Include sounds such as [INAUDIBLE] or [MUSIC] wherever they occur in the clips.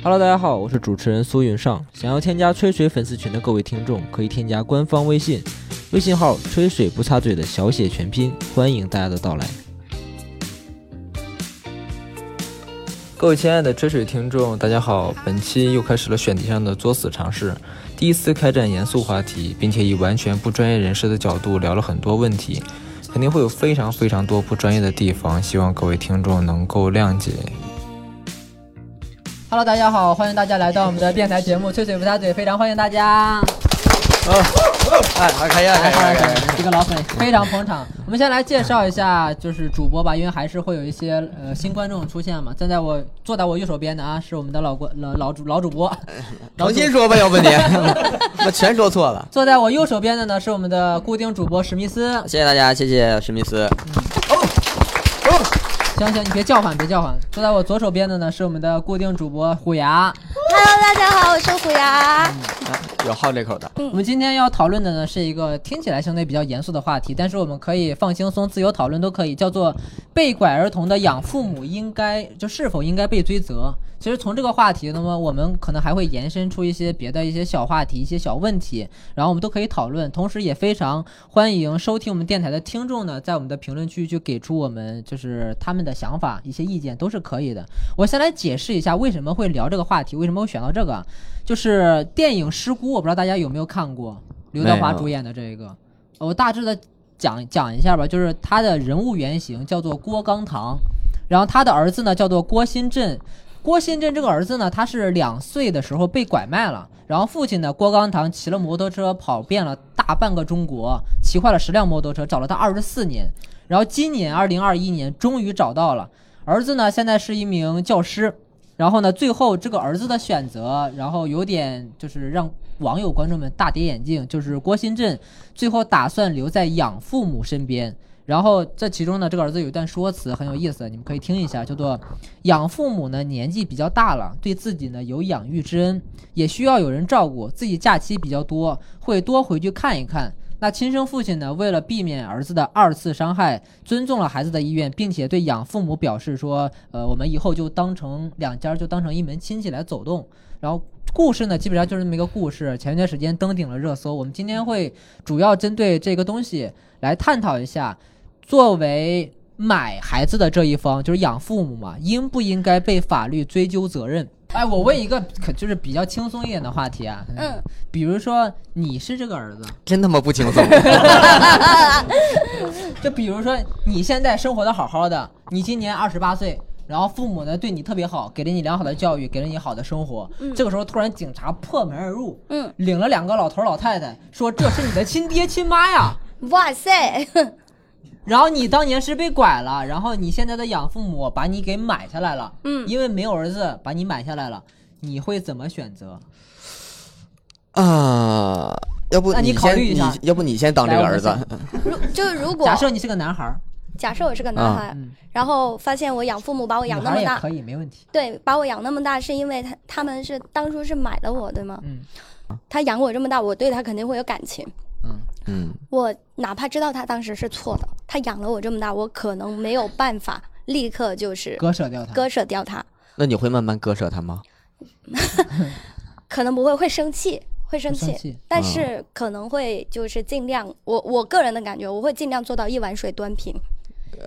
Hello，大家好，我是主持人苏云上。想要添加吹水粉丝群的各位听众，可以添加官方微信，微信号“吹水不擦嘴”的小写全拼，欢迎大家的到来。各位亲爱的吹水听众，大家好！本期又开始了选题上的作死尝试，第一次开展严肃话题，并且以完全不专业人士的角度聊了很多问题，肯定会有非常非常多不专业的地方，希望各位听众能够谅解。Hello，大家好，欢迎大家来到我们的电台节目《吹水不擦嘴》，非常欢迎大家。哎，开心开心开心！这个老粉非常捧场。我们先来介绍一下，就是主播吧，因为还是会有一些呃新观众出现嘛。站在我坐在我右手边的啊，是我们的老观老老主老主播。重新说吧，要不你我全说错了。坐在我右手边的呢是我们的固定主播史密斯。谢谢大家，谢谢史密斯。行行，你别叫唤，别叫唤。坐在我左手边的呢是我们的固定主播虎牙。Hello，大家好，我是虎牙。有好这口的，我们今天要讨论的呢是一个听起来相对比较严肃的话题，但是我们可以放轻松、自由讨论都可以，叫做被拐儿童的养父母应该就是否应该被追责。其实从这个话题，那么我们可能还会延伸出一些别的一些小话题、一些小问题，然后我们都可以讨论。同时也非常欢迎收听我们电台的听众呢，在我们的评论区去给出我们就是他们的想法、一些意见都是可以的。我先来解释一下为什么会聊这个话题，为什么会选到这个，就是电影《失孤》，我不知道大家有没有看过，刘德华主演的这个，我大致的讲讲一下吧，就是他的人物原型叫做郭刚堂，然后他的儿子呢叫做郭新振。郭新振这个儿子呢，他是两岁的时候被拐卖了，然后父亲呢郭刚堂骑了摩托车跑遍了大半个中国，骑坏了十辆摩托车，找了他二十四年，然后今年二零二一年终于找到了。儿子呢现在是一名教师，然后呢最后这个儿子的选择，然后有点就是让网友观众们大跌眼镜，就是郭新振最后打算留在养父母身边。然后这其中呢，这个儿子有一段说辞很有意思，你们可以听一下，叫做“养父母呢年纪比较大了，对自己呢有养育之恩，也需要有人照顾，自己假期比较多，会多回去看一看。那亲生父亲呢，为了避免儿子的二次伤害，尊重了孩子的意愿，并且对养父母表示说，呃，我们以后就当成两家就当成一门亲戚来走动。然后故事呢，基本上就是这么一个故事。前一段时间登顶了热搜，我们今天会主要针对这个东西来探讨一下。作为买孩子的这一方，就是养父母嘛，应不应该被法律追究责任？哎，我问一个可就是比较轻松一点的话题啊，嗯，比如说你是这个儿子，真他妈不轻松。[LAUGHS] 就比如说你现在生活的好好的，你今年二十八岁，然后父母呢对你特别好，给了你良好的教育，给了你好的生活，这个时候突然警察破门而入，嗯，领了两个老头老太太，说这是你的亲爹亲妈呀。哇塞，然后你当年是被拐了，然后你现在的养父母把你给买下来了，嗯因为没有儿子把你买下来了，你会怎么选择？啊，要不那你考虑一下你要不你先当这个儿子？如就是如果假设你是个男孩儿，假设我是个男孩，嗯，然后发现我养父母把我养那么大可，以，没问题。对，把我养那么大是因为他他们是当初是买了我，对吗？嗯他养我这么大，我对他肯定会有感情。嗯，嗯，我哪怕知道他当时是错的，他养了我这么大，我可能没有办法立刻就是割舍掉他。割舍掉他，那你会慢慢割舍他吗？[LAUGHS] 可能不会会生气，会生气，生气但是可能会就是尽量，我我个人的感觉，我会尽量做到一碗水端平，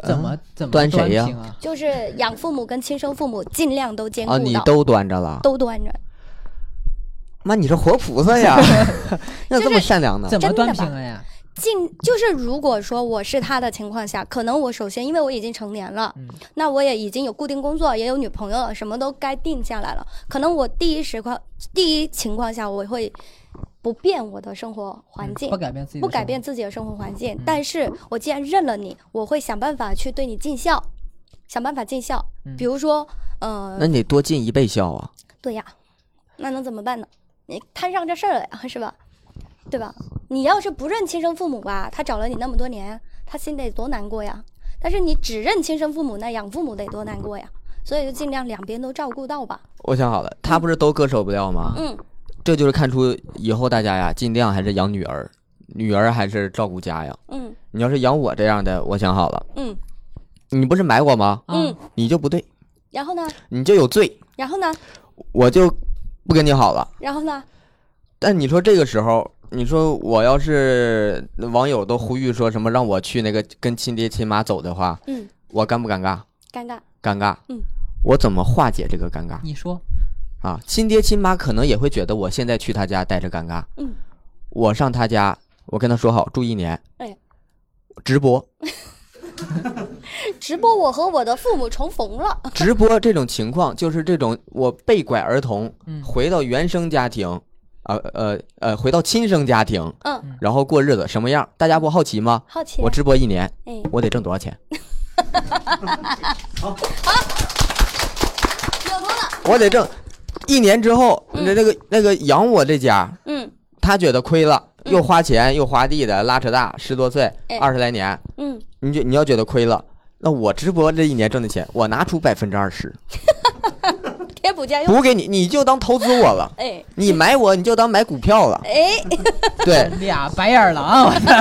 怎么怎么端谁呀啊？就是养父母跟亲生父母尽量都兼顾啊，到，你都端着了？都端着。妈，你是活菩萨呀！[LAUGHS] 那这么善良呢？怎么真的吧端平了呀？尽就是如果说我是他的情况下，可能我首先因为我已经成年了，嗯那我也已经有固定工作，也有女朋友了，什么都该定下来了。可能我第一时况第一情况下，我会不变我的生活环境，不改变自己不改变自己的生活环境。但是我既然认了你，我会想办法去对你尽孝，想办法尽孝。嗯比如说，呃那，你得多尽一倍孝啊！对呀，那能怎么办呢？你摊上这事儿了呀，是吧？对吧？你要是不认亲生父母吧，他找了你那么多年，他心得多难过呀。但是你只认亲生父母，那养父母得多难过呀。所以就尽量两边都照顾到吧。我想好了，他不是都割舍不掉吗？嗯，这就是看出以后大家呀，尽量还是养女儿，女儿还是照顾家呀。嗯你要是养我这样的，我想好了，嗯你不是买我吗？啊嗯，你就不对，然后呢？你就有罪。然后呢？我就不跟你好了。然后呢？但你说这个时候，你说我要是网友都呼吁说什么让我去那个跟亲爹亲妈走的话，嗯，我尴不尴尬？尴尬。尴尬。嗯，我怎么化解这个尴尬你说，啊？亲爹亲妈可能也会觉得我现在去他家待着尴尬。嗯，我上他家，我跟他说好住一年。哎，直播 [LAUGHS] [LAUGHS] 直播我和我的父母重逢了。[LAUGHS] 直播这种情况，就是这种我被拐儿童嗯回到原生家庭，呃呃呃，回到亲生家庭，嗯，然后过日子什么样？大家不好奇吗？好奇。我直播一年，哎，我得挣多少钱？有头了？[LAUGHS] 我得挣一年之后，嗯那那个那个养我这家，嗯他觉得亏了，嗯又花钱又花地的，拉扯大，十多岁哎，二十来年，嗯，你就你要觉得亏了，那我直播这一年挣的钱，我拿出百分之二十 [LAUGHS] 贴补家用。补给你，你就当投资我了。哎你买我，你就当买股票了。哎，对，俩白眼狼，我操，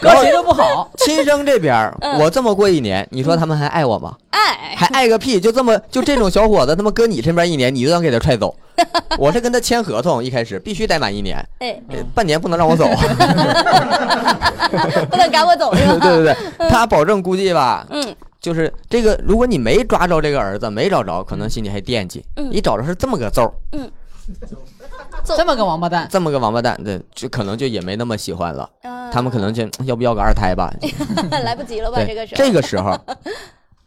然后搁谁都不好。亲生这边我这么过一年，你说他们还爱我吗？爱还爱个屁！就这么就这种小伙子，他妈搁你身边一年，你都想给他踹走。[LAUGHS] 我是跟他签合同，一开始必须待满一年，哎，半年不能让我走。[LAUGHS] 不能赶我走是对吧？[LAUGHS] 对对，他保证估计吧，嗯就是这个，如果你没抓着这个儿子，没找着，可能心里还惦记。嗯你找着是这么个揍嗯，这么个王八蛋，这么个王八蛋，对，就可能就也没那么喜欢了。啊他们可能就要不要个二胎吧？来不及了吧？这个时候，这个时候，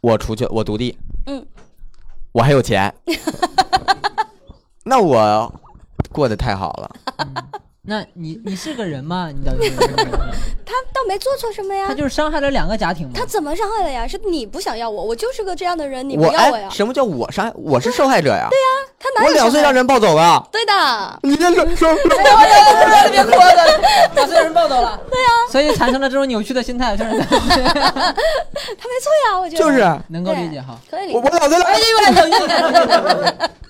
我出去，我独立，嗯，我还有钱，那我过得太好了。[LAUGHS] 那你你是个人吗？你到底是他倒没做错什么呀他。就是伤害了两个家庭嘛他。怎么伤害了呀？是你不想要我，我就是个这样的人，你不我要我呀哎，？什么叫我伤害？我是受害者呀！对呀，他哪有我两岁让人抱走了。对的，你这说说，别哭了，把所有人抱走了。对呀，所以产生了这种扭曲的心态，就是 [LAUGHS] 他没错呀，我觉得就是能够理解哈。可以理我我解。两岁了。哎呦，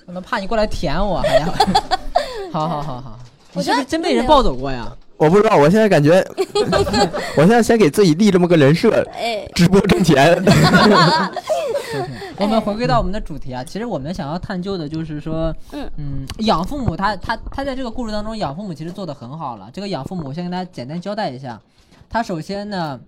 我都 [LAUGHS] 怕你过来舔我，还要。好好好好，你是不是真被人抱走过呀？我不知道，我现在感觉，[LAUGHS] 我现在先给自己立这么个人设，哎，直播挣钱。我们回归到我们的主题啊，其实我们想要探究的就是说，嗯嗯，养父母他他他在这个故事当中，养父母其实做的很好了。这个养父母，我先跟大家简单交代一下，他首先呢，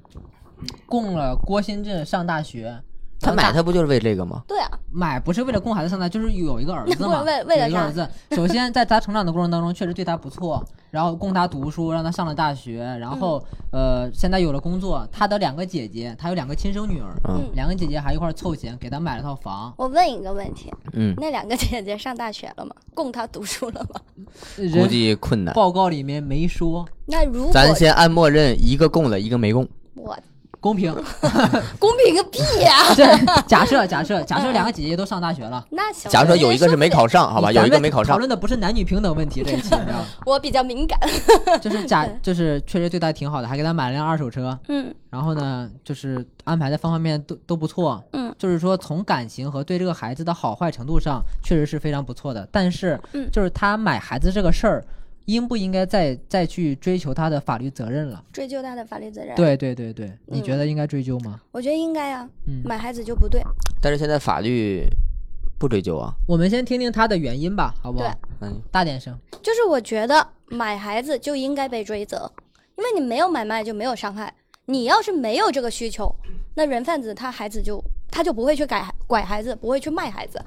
供了郭新镇上大学。他买它不就是为这个吗？对啊，买不是为了供孩子上大，就是有一个儿子嘛，为为了一个儿子。首先在他成长的过程当中，确实对他不错，然后供他读书，让他上了大学，然后、呃，现在有了工作。他的两个姐姐，他有两个亲生女儿，嗯两个姐姐还一块儿凑钱给他买了套房。我问一个问题，嗯，那两个姐姐上大学了吗？供他读书了吗？估人计困难。报告里面没说那如果咱先按默认一个供了，一个没供。我公平。[LAUGHS] 公平个屁呀！[LAUGHS] 这假设假设假设两个姐姐都上大学了，那行，假如说有一个是没考上，好吧，有一个没考上，讨论的不是男女平等问题，这一期你知道吗？[LAUGHS] 我比较敏感。就是假就是确实对她挺好的，还给她买了辆二手车。嗯然后呢，就是安排的方方面面都都不错，嗯，就是说从感情和对这个孩子的好坏程度上，确实是非常不错的。但是，嗯就是他买孩子这个事儿，应不应该再再去追求他的法律责任了？追究他的法律责任。，对对对对，你嗯觉得应该追究吗？我觉得应该啊，嗯，买孩子就不对。但是现在法律不追究啊。我们先听听他的原因吧，好不好对？嗯，大点声。就是我觉得买孩子就应该被追责，因为你没有买卖就没有伤害。你要是没有这个需求，那人贩子他孩子就他就不会去改拐孩子，不会去卖孩子。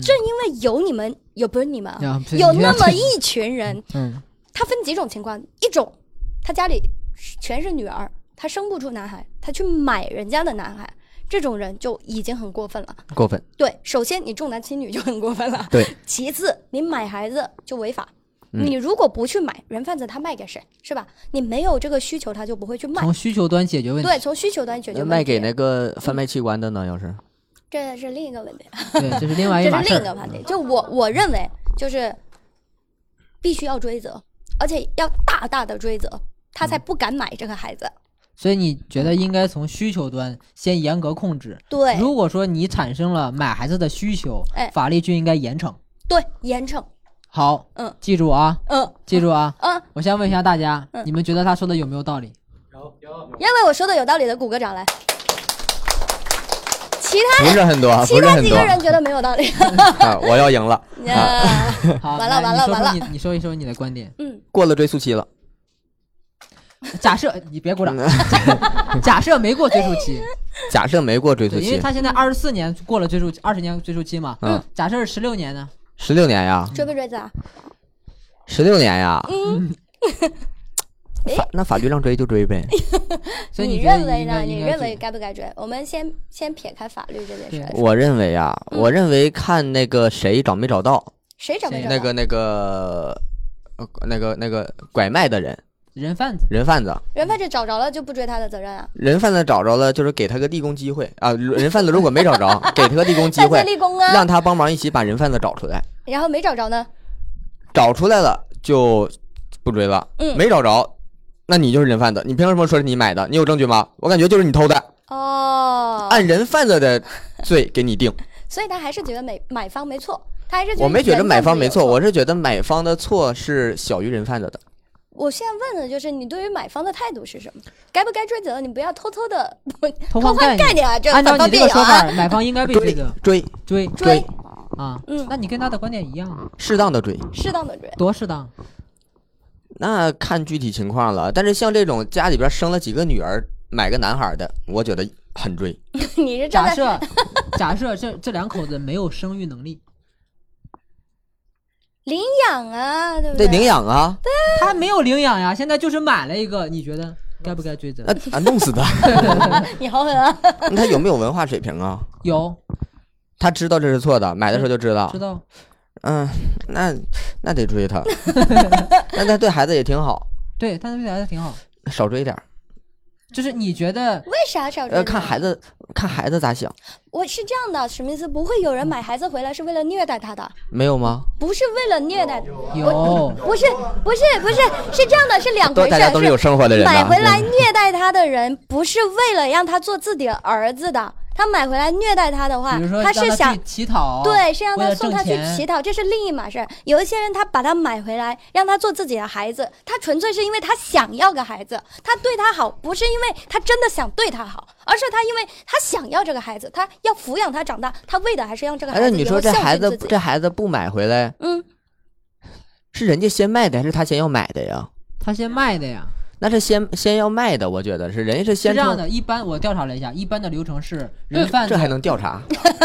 正因为有你们有不是你们啊，有那么一一群人，[LAUGHS] 嗯他分几种情况，一种他家里全是女儿，他生不出男孩，他去买人家的男孩，这种人就已经很过分了。过分。对，首先你重男轻女就很过分了。对，其次你买孩子就违法。嗯你如果不去买，人贩子他卖给谁，是吧？你没有这个需求，他就不会去卖。从需求端解决问题。对，从需求端解决问题。那卖给那个贩卖器官的呢？要是这是另一个问题，对，这是另外一这是码事儿。另一个问题。就我我认为，就是必须要追责，而且要大大的追责，他嗯才不敢买这个孩子。所以你觉得应该从需求端先严格控制。对如果说你产生了买孩子的需求，哎法律就应该严惩。对，严惩。好，嗯记住啊，嗯 [LAUGHS] 记住啊。嗯，我先问一下大家，嗯你们觉得他说的有没有道理？有认为我说的有道理的鼓个掌来。其他不是很多，其不是很多他几个人觉得没有道理。[LAUGHS] 啊！我要赢了，[LAUGHS] 啊好，完了完了完了你你说一说你的观点。嗯，过了追溯期了。假设你别鼓掌，嗯 [LAUGHS] 假设没过追溯期，假设没过追溯期，因为，他现在二十四年过了追溯，二十年追溯期嘛。嗯，假设是十六年呢？十六年呀，追不追责啊？十六年呀，嗯，法那法律让追就追呗。[LAUGHS] 所以你认为呢？你认为该不该追？我们先先撇开法律这件事，我认为啊，嗯我认为看那个谁找没找到，谁找没找到？那个那个呃那个那个拐卖的人人贩子？人贩子，人贩子找着了就不追他的责任啊？人贩子找着了，就是给他个立功机会啊。人贩子如果没找着，[LAUGHS] 给他个立功机会，[LAUGHS] 立功啊！让他帮忙一起把人贩子找出来。然后没找着呢？找出来了就不追了，嗯没找着，那你就是人贩子。你凭什么说是你买的？你有证据吗？我感觉就是你偷的，哦，按人贩子的罪给你定。[LAUGHS] 所以他还是觉得买买方没错，他还是觉得我没觉得买方没错。我是觉得买方的错是小于人贩子的。我现在问的就是你对于买方的态度是什么？该不该追责？你不要偷偷的 [LAUGHS] 偷换。概念啊！这按照你这个说辩友啊法，买方应该被追责追追追啊。嗯那你跟他的观点一样啊，适当的追，适当的追。多适当。那看具体情况了。但是像这种家里边生了几个女儿，买个男孩的，我觉得很追。[LAUGHS] 你是假设假设这这两口子没有生育能力，领养啊，对不得对？领养啊，他没有领养呀，现在就是买了一个，你觉得该不该追责？那啊弄死他。[LAUGHS] 你好狠啊！那他有没有文化水平啊？有他知道这是错的，买的时候就知道知。道？嗯，那那得追他。[LAUGHS] 那他对孩子也挺好，对，他对孩子挺好。少追点儿。就是你觉得为啥少追呃，看孩子，看孩子咋想，我是这样的，史密斯不会有人买孩子回来是为了虐待他的，没有吗？不是为了虐待，有不是不是不是是这样的，是两都回事。大家都是有生活的人呐。买回来虐待他的人，不是为了让他做自己的儿子的。他买回来虐待他的话他是想乞讨，对，是让他送他去乞讨，这是另一码事儿。有一些人他把他买回来，让他做自己的孩子，他纯粹是因为他想要个孩子，他对他好，不是因为他真的想对他好，而是他因为他想要这个孩子，他要抚养他长大，他为的还是让这个孩哎，子那你说这孩子。这孩子不买回来，嗯，是人家先卖的还是他先要买的呀？他先卖的呀。那是先先要卖的，我觉得是人家是是先是这样的，一般我调查了一下，一般的流程是人贩子这还能调查？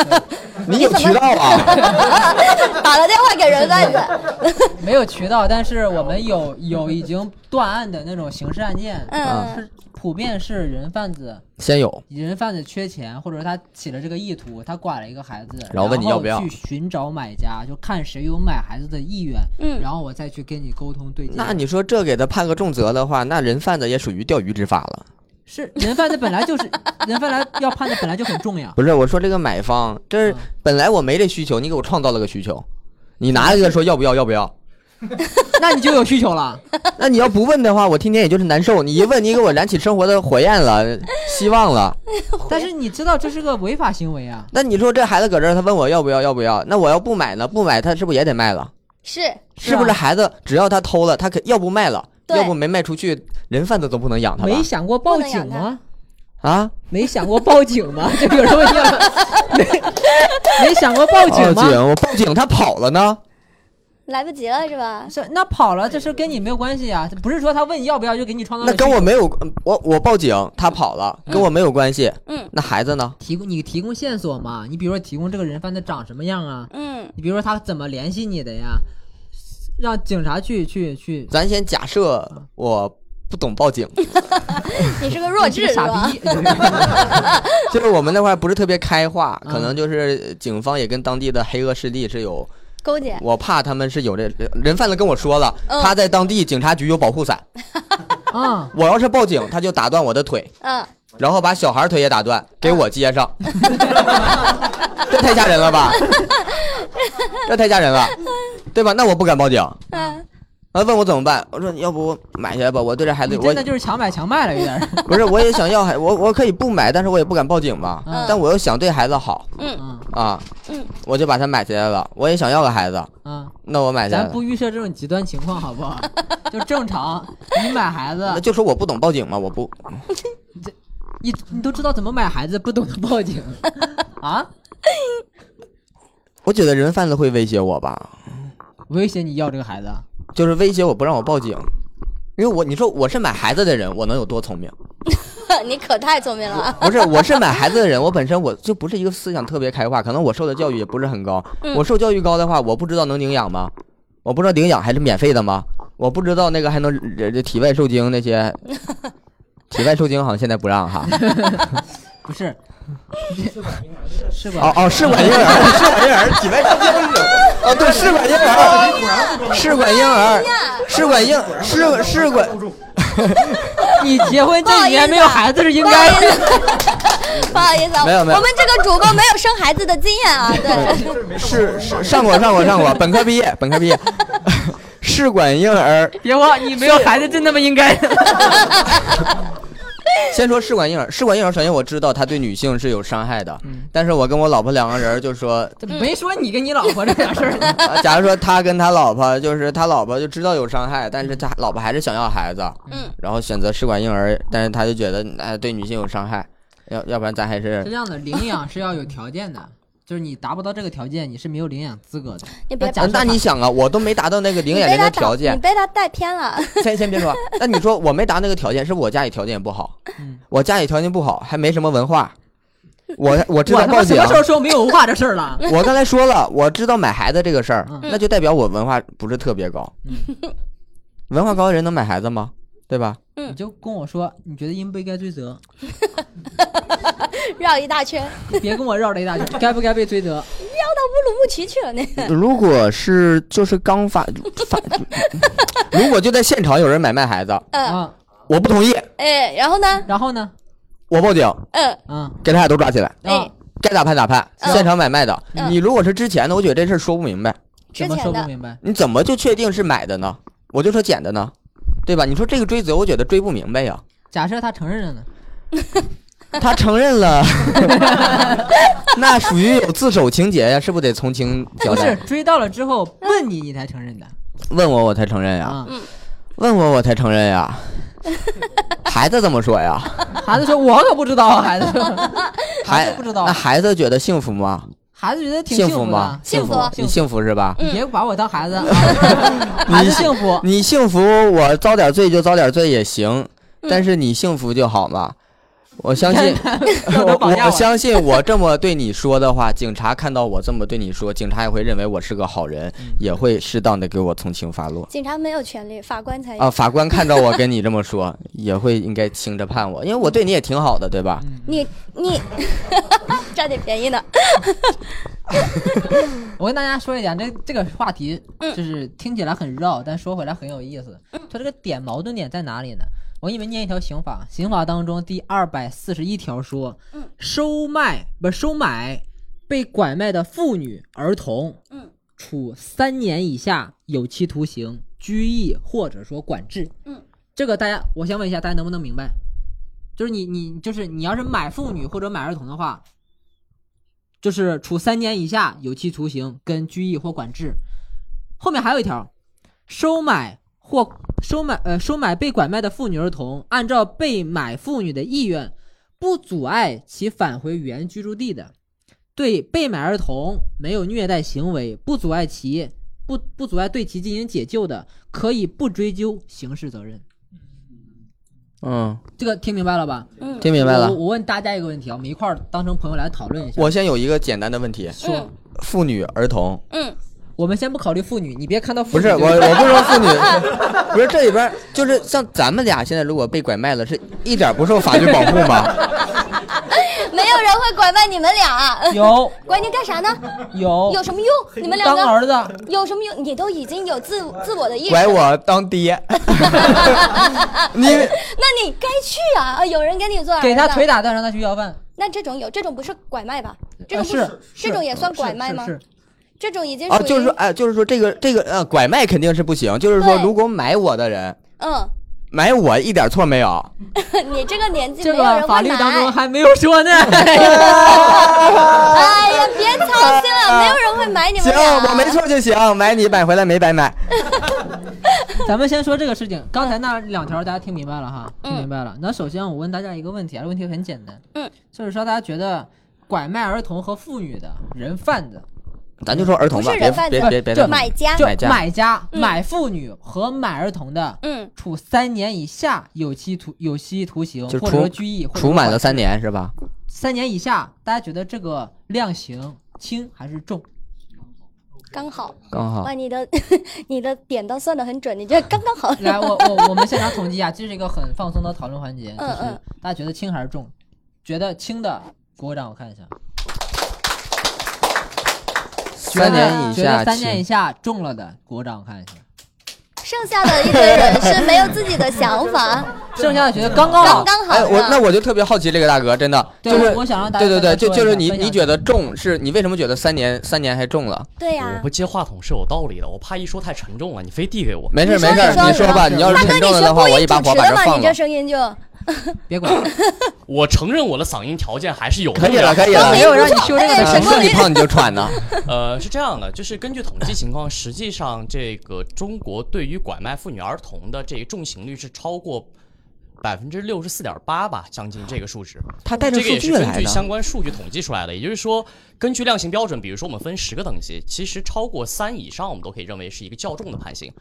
[LAUGHS] 你有渠道啊？[LAUGHS] 打了电话给人贩子，没有渠道，但是我们有有已经断案的那种刑事案件，嗯是普遍是人贩子，先有，人贩子缺钱，或者说他起了这个意图，他拐了一个孩子，然后问你要不要去寻找买家，就看谁有买孩子的意愿，嗯然后我再去跟你沟通对接。那你说这给他判个重责的话，那人贩子也属于钓鱼执法了。是人贩子本来就是人贩子要判的本来就很重呀，[LAUGHS] 不是，我说这个买方，这本来我没这需求，你给我创造了个需求，你拿一个说要不要要不要？[LAUGHS] 那你就有需求了。[LAUGHS] 那你要不问的话，我天天也就是难受。你一问，你给我燃起生活的火焰了，希望了。[LAUGHS] 但是你知道这是个违法行为啊，那你说这孩子搁这儿，他问我要不要要不要？那我要不买呢？不买他是不是也得卖了？是是是不是啊孩子只要他偷了，他可要不卖了，要不没卖出去，人贩子都不能养他吧没？想过报警吗？啊，没想过报警吗？这有什么用？没没想过报警吗？报警，我报警，他跑了呢。来不及了是吧？是那跑了，这事跟你没有关系啊！不是说他问你要不要就给你创造那跟我没有，我我报警，他跑了，跟我没有关系。嗯那孩子呢？提供你提供线索嘛？你比如说提供这个人贩子长什么样啊？嗯，你比如说他怎么联系你的呀？让警察去去去。咱先假设我不懂报警，[LAUGHS] 你是个弱智？[LAUGHS] 傻逼，[LAUGHS] 就是我们那块不是特别开化，嗯可能就是警方也跟当地的黑恶势力是有，勾结，我怕他们是有这人贩子跟我说了，嗯他在当地警察局有保护伞，啊！[LAUGHS] 我要是报警，他就打断我的腿，嗯，然后把小孩腿也打断，给我接上，[LAUGHS] 这太吓人了吧？[LAUGHS] 这太吓人了，对吧？那我不敢报警。嗯，他问我怎么办，我说要不我买下来吧，我对这孩子真的就是强买强卖了，有点。不是我也想要孩，我我可以不买，但是我也不敢报警吧。嗯但我又想对孩子好嗯啊，嗯，我就把它买下来了。我也想要个孩子，嗯，那我买下来。咱不预设这种极端情况，好不好？就正常，你买孩子那，就说我不懂报警嘛，我不，[LAUGHS] 你你都知道怎么买孩子，不懂得报警，啊？我觉得人贩子会威胁我吧，威胁你要这个孩子啊？就是威胁我不让我报警，因为我你说我是买孩子的人，我能有多聪明？[LAUGHS] 你可太聪明了。不是，我是买孩子的人，我本身我就不是一个思想特别开化，可能我受的教育也不是很高。嗯我受教育高的话，我不知道能领养吗？我不知道领养还是免费的吗？我不知道那个还能体外受精那些，[LAUGHS] 体外受精好像现在不让哈。[LAUGHS] 不是，是吧？哦哦，试管婴儿，试管婴儿，体外受精？哦，对，试管婴儿，试管婴儿，试管婴试试管，[LAUGHS] 你结婚这几年没有孩子是应该的。不好意思啊，没有没有。我们这个主播没有生孩子的经验啊。对，[LAUGHS] 是是上过上过上过，本科毕业，本科毕业，试管婴儿。别忘，你没有孩子真他妈应该的。[LAUGHS] [LAUGHS] 先说试管婴儿，试管婴儿，首先我知道它对女性是有伤害的，但是我跟我老婆两个人就说，没说你跟你老婆这点事儿。[LAUGHS] 假如说他跟他老婆，就是他老婆就知道有伤害，但是他老婆还是想要孩子，嗯，然后选择试管婴儿，但是他就觉得哎对女性有伤害，要要不然咱还是是这样的，领养是要有条件的，就是你达不到这个条件，你是没有领养资格的。你别假设那你想啊，我都没达到那个领养人的条件，你被他带偏了。[LAUGHS] 先先别说，那你说我没达那个条件，是不是我家里条件也不好？嗯我家里条件不好，还没什么文化，我 [LAUGHS] 我知道报警我什么。时候说没有文化这事儿了？[LAUGHS] 我刚才说了，我知道买孩子这个事儿，嗯那就代表我文化不是特别高。文化高的人能买孩子吗？对吧？嗯你就跟我说，你觉得应不应该追责？[LAUGHS] 绕一大圈，你别跟我绕了一大圈，该不该被追责？[LAUGHS] 绕到乌鲁木齐去了呢。如果是就是刚发发，[LAUGHS] 如果就在现场有人买卖孩子，嗯，啊，我不同意，哎，然后呢？然后呢？我报警，嗯，嗯给他俩都抓起来，啊哎，，该咋判咋判。嗯现场买卖的，嗯你如果是之前的，我觉得这事儿说不明白，怎么之前的说不明白？你怎么就确定是买的呢？我就说捡的呢，对吧？你说这个追责，我觉得追不明白呀。假设他承认了呢？[LAUGHS] 他承认了，[LAUGHS] 那属于有自首情节呀，是不是得从轻交代？不是追到了之后问你，你才承认的问我我才承认呀，啊？问我我才承认呀。[LAUGHS] 孩子怎么说呀？孩子说：“我可不知道啊。”孩子说：“孩孩子不知道那。孩子觉得幸福吗？”孩子觉得挺幸福吗？。幸福你幸福是吧？你别把我当孩子，啊 [LAUGHS] 孩子幸福。你幸福，我遭点罪就遭点罪也行，嗯但是你幸福就好嘛。我相信，[LAUGHS] 我相信我这么对你说的话，警察看到我这么对你说，警察也会认为我是个好人，嗯也会适当的给我从轻发落。警察没有权利，法官才有。啊，法官看到我跟你这么说，也会应该轻着判我，因为我对你也挺好的，对吧？你你 [LAUGHS] 占点便宜呢。[LAUGHS] 我跟大家说一点，这这个话题嗯就是听起来很绕，但说回来很有意思。它这个点矛盾点在哪里呢？我给你们念一条刑法，刑法当中第二百四十一条说，嗯收卖不收买被拐卖的妇女、儿童，嗯，处三年以下有期徒刑、拘役或者说管制。嗯，这个大家，我想问一下，大家能不能明白？就是你你就是你要是买妇女或者买儿童的话，就是处三年以下有期徒刑跟拘役或管制。后面还有一条，收买或收买呃收买被拐卖的妇女儿童，按照被买妇女的意愿，不阻碍其返回原居住地的，对被买儿童没有虐待行为，不阻碍其不不阻碍对其进行解救的，可以不追究刑事责任。嗯，这个听明白了吧？嗯听明白了我。我问大家一个问题啊，我们一块儿当成朋友来讨论一下。我先有一个简单的问题：说，妇女、儿童，嗯，我们先不考虑妇女，你别看到妇不是我，我不是说 [LAUGHS] 妇女，不是这里边就是像咱们俩现在如果被拐卖了，是一点不受法律保护吗？[LAUGHS] 没有人会拐卖你们俩。有 [LAUGHS] 拐你干啥呢？有有什么用？你们两个当儿子，有什么用？你都已经有自自我的意识拐，我当爹，你那你该去啊！啊有人给你做儿子，给他腿打断，让他去要饭。那这种有这种不是拐卖吧？这呃种不是这种也算拐卖吗？是是这种已经啊，就是说，哎，就是说这个这个呃，拐卖肯定是不行。就是说，如果买我的人嗯，买我一点错没有，[LAUGHS] 你这个年纪这没有人会个法律当中。还没有说呢。[LAUGHS] 哎呀，别操心了，没有人会买你们行，俩。我没。错就行，买你买回来没白买。咱们先说这个事情，刚才那两条大家听明白了哈，嗯听明白了。那首先我问大家一个问题啊，这个问题很简单，嗯，就是说大家觉得拐卖儿童和妇女的人贩子，咱就说儿童吧，别不是人贩子别别别就的买家，就买家买家嗯买妇女和买儿童的，嗯，处三年以下有期徒有期徒刑，就或者拘役，处满了三年是吧？三年以下，大家觉得这个量刑轻还是重？刚好。刚好哇，你的 [LAUGHS] 你的点都算的很准，你这刚刚好。来，我我我们现场统计一下，这是一个很放松的讨论环节，就嗯是嗯大家觉得轻还是重？觉得轻的，鼓个掌，我看一下。三年以下三年以下中了的，鼓个掌，我看一下。剩下的一堆人是没有自己的想法，[LAUGHS] 剩下的觉得刚刚好刚。刚好。哎，我那我就特别好奇这个大哥，真的对就是我我想让大家对对对，就就是你你觉得重是你为什么觉得三年三年还重了？对呀、我不接话筒是有道理的，我怕一说太沉重了，你非递给我。没事没事，你说吧，你要是，沉重了的话，我一把火把这放了。声音就 [LAUGHS] 别管，[LAUGHS] 我承认我的嗓音条件还是有的。可以了可以了。没有让你修这个的是你胖你就喘呢，[LAUGHS] 呃，是这样的，就是根据统计情况，实际上这个中国对于拐卖妇女儿童的这个重刑率是超过百分之六十四点八吧，将近这个数值。它带着数这个也是据来的。根据相关数据统计出来的，也就是说，根据量刑标准，比如说我们分十个等级，其实超过三以上，我们都可以认为是一个较重的判刑。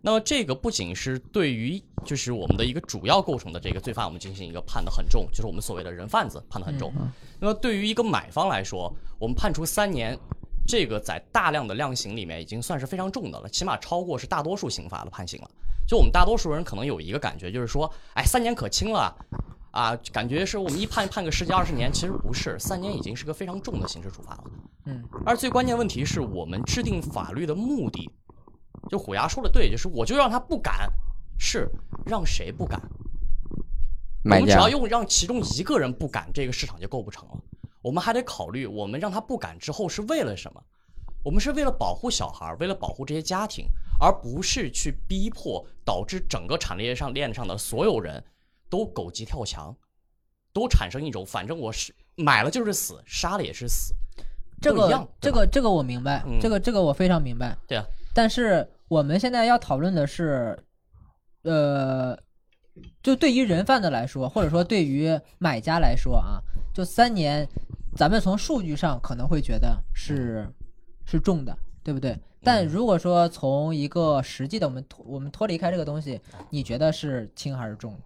那么这个不仅是对于就是我们的一个主要构成的这个罪犯，我们进行一个判的很重，就是我们所谓的人贩子判的很重。那么对于一个买方来说，我们判处三年。这个在大量的量刑里面已经算是非常重的了，起码超过是大多数刑法的判刑了。就我们大多数人可能有一个感觉，就是说，哎，三年可轻了啊，啊，感觉是我们一判判个十几二十年，其实不是，三年已经是个非常重的刑事处罚了。嗯，而最关键问题是我们制定法律的目的，就虎牙说的对，就是我就让他不敢，是让谁不敢？我们只要用让其中一个人不敢，这个市场就构不成了。我们还得考虑，我们让他不敢之后是为了什么？我们是为了保护小孩，为了保护这些家庭，而不是去逼迫，导致整个产业链上链上的所有人都狗急跳墙，都产生一种反正我是买了就是死，杀了也是死，这个这个这个我明白，嗯这个这个我非常明白。对啊，但是我们现在要讨论的是，呃，就对于人贩子来说，或者说对于买家来说啊，就三年，咱们从数据上可能会觉得是是重的，对不对？但如果说从一个实际的，我们脱我们脱离开这个东西，你觉得是轻还是重？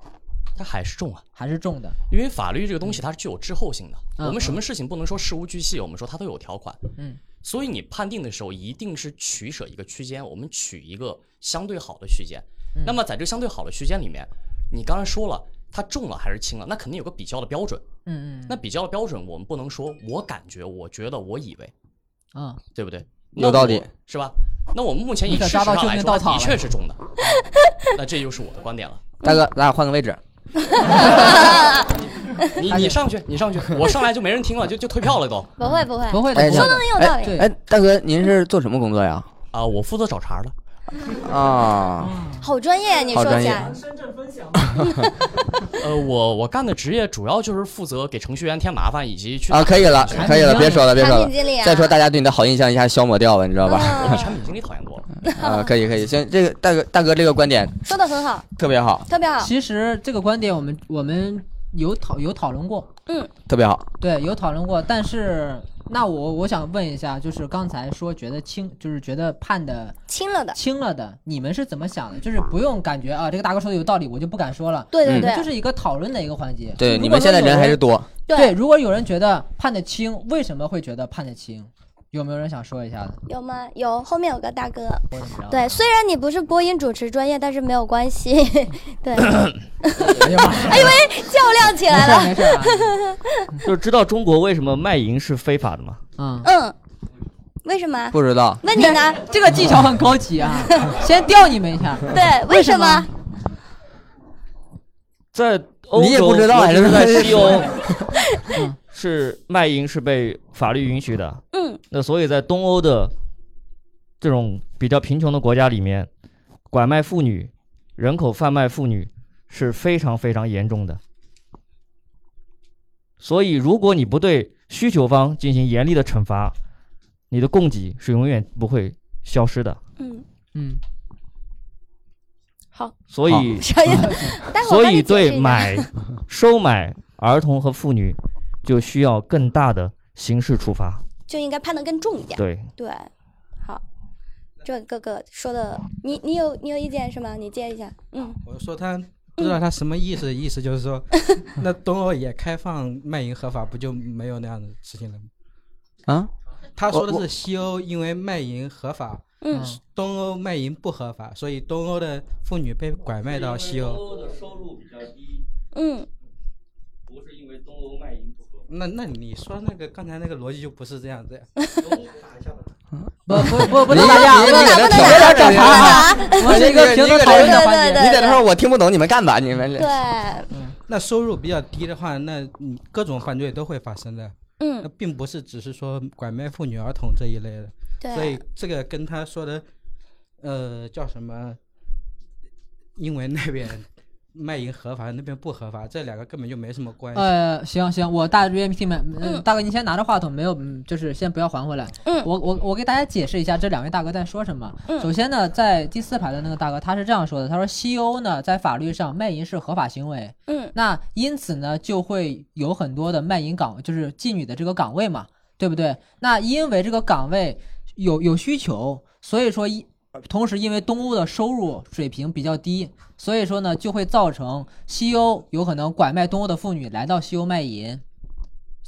它还是重啊。还是重的？因为法律这个东西它是具有滞后性的，嗯我们什么事情不能说事无巨细，我们说它都有条款。嗯，所以你判定的时候一定是取舍一个区间，我们取一个相对好的区间。嗯那么在这相对好的区间里面，你刚才说了它重了还是轻了，那肯定有个比较的标准。嗯嗯那比较的标准，我们不能说我感觉、我觉得、我以为，啊，对不对？有道理，是吧？那我们目前以事实上来说，它的确是重的。那这就是我的观点了。大哥，咱俩换个位置。你你上去，你上去，我上来就没人听了，就就退票了都。不会不会，不会说的的很有道理。对哎，大哥，您是做什么工作呀？啊，我负责找茬的。啊，[LAUGHS] 好专业，你说一下。深圳分享，[LAUGHS] 呃，我我干的职业主要就是负责给程序员添麻烦，以及去啊，可以了，可以了，别说了，别说了产品。经理啊，再说大家对你的好印象一下消磨掉了，你知道吧？嗯我比产品经理讨厌多了。[LAUGHS] 啊，可以可以，行，这个大哥大哥这个观点说的很好，特别好，特别好。其实这个观点我们我们有讨有讨论过，嗯特别好。对，有讨论过。但是那我我想问一下，就是刚才说觉得轻，就是觉得判的轻了的，轻了的，你们是怎么想的？就是不用感觉啊，这个大哥说的有道理，我就不敢说了。嗯对对对，就是一个讨论的一个环节。对，你们现在人还是多。对。如果有人觉得判的轻，为什么会觉得判的轻？有没有人想说一下的？有吗？有，后面有个大哥。对，虽然你不是播音主持专业，但是没有关系。[LAUGHS] 对，哎呀妈呀，较量起来了。没事没事啊。[LAUGHS] 就知道中国为什么卖淫是非法的吗？嗯，嗯，为什么？不知道，那你呢？这个技巧很高级啊，[LAUGHS] 先吊你们一下。对，为什么？在欧洲，你也不知道尤其是在西欧嗯，是卖淫是被法律允许的。嗯，那所以在东欧的这种比较贫穷的国家里面，拐卖妇女、人口贩卖妇女是非常非常严重的。所以，如果你不对需求方进行严厉的惩罚，你的供给是永远不会消失的。嗯，嗯，好，所以，[LAUGHS] 所以对买、收买儿童和妇女，就需要更大的刑事处罚。就应该判的更重一点。对，对，好，这哥哥说的，你你有你有意见是吗？你接一下。嗯，我说他不知道他什么意思，意思就是说，[LAUGHS] 那东欧也开放卖淫合法，不就没有那样的事情了吗？啊，他说的是西欧因为卖淫合法，嗯东欧卖淫不合法，所以东欧的妇女被拐卖到西欧。东欧的收入比较低，嗯，不是因为东欧卖淫那那你说那个刚才那个逻辑就不是这样子呀？[LAUGHS] 不不不不能打架，你不能打，你在这不能打，挑别打啊我是一个平等讨论的你在这说我听不懂，你们干吧，你们对，那收入比较低的话，那你各种犯罪都会发生的。嗯那嗯，并不是只是说拐卖妇女儿童这一类的，对所以，这个跟他说的，呃，叫什么？因为那边卖淫合法，那边不合法，这两个根本就没什么关系。呃，行行，我大约听明，大哥，你先拿着话筒，没有，嗯，就是先不要还回来。嗯我我我给大家解释一下这两位大哥在说什么。嗯首先呢，在第四排的那个大哥他是这样说的，他说西欧呢在法律上卖淫是合法行为，嗯那因此呢就会有很多的卖淫岗，就是妓女的这个岗位嘛，对不对？那因为这个岗位有有需求，所以说一同时因为东欧的收入水平比较低，所以说呢就会造成西欧有可能拐卖东欧的妇女来到西欧卖淫。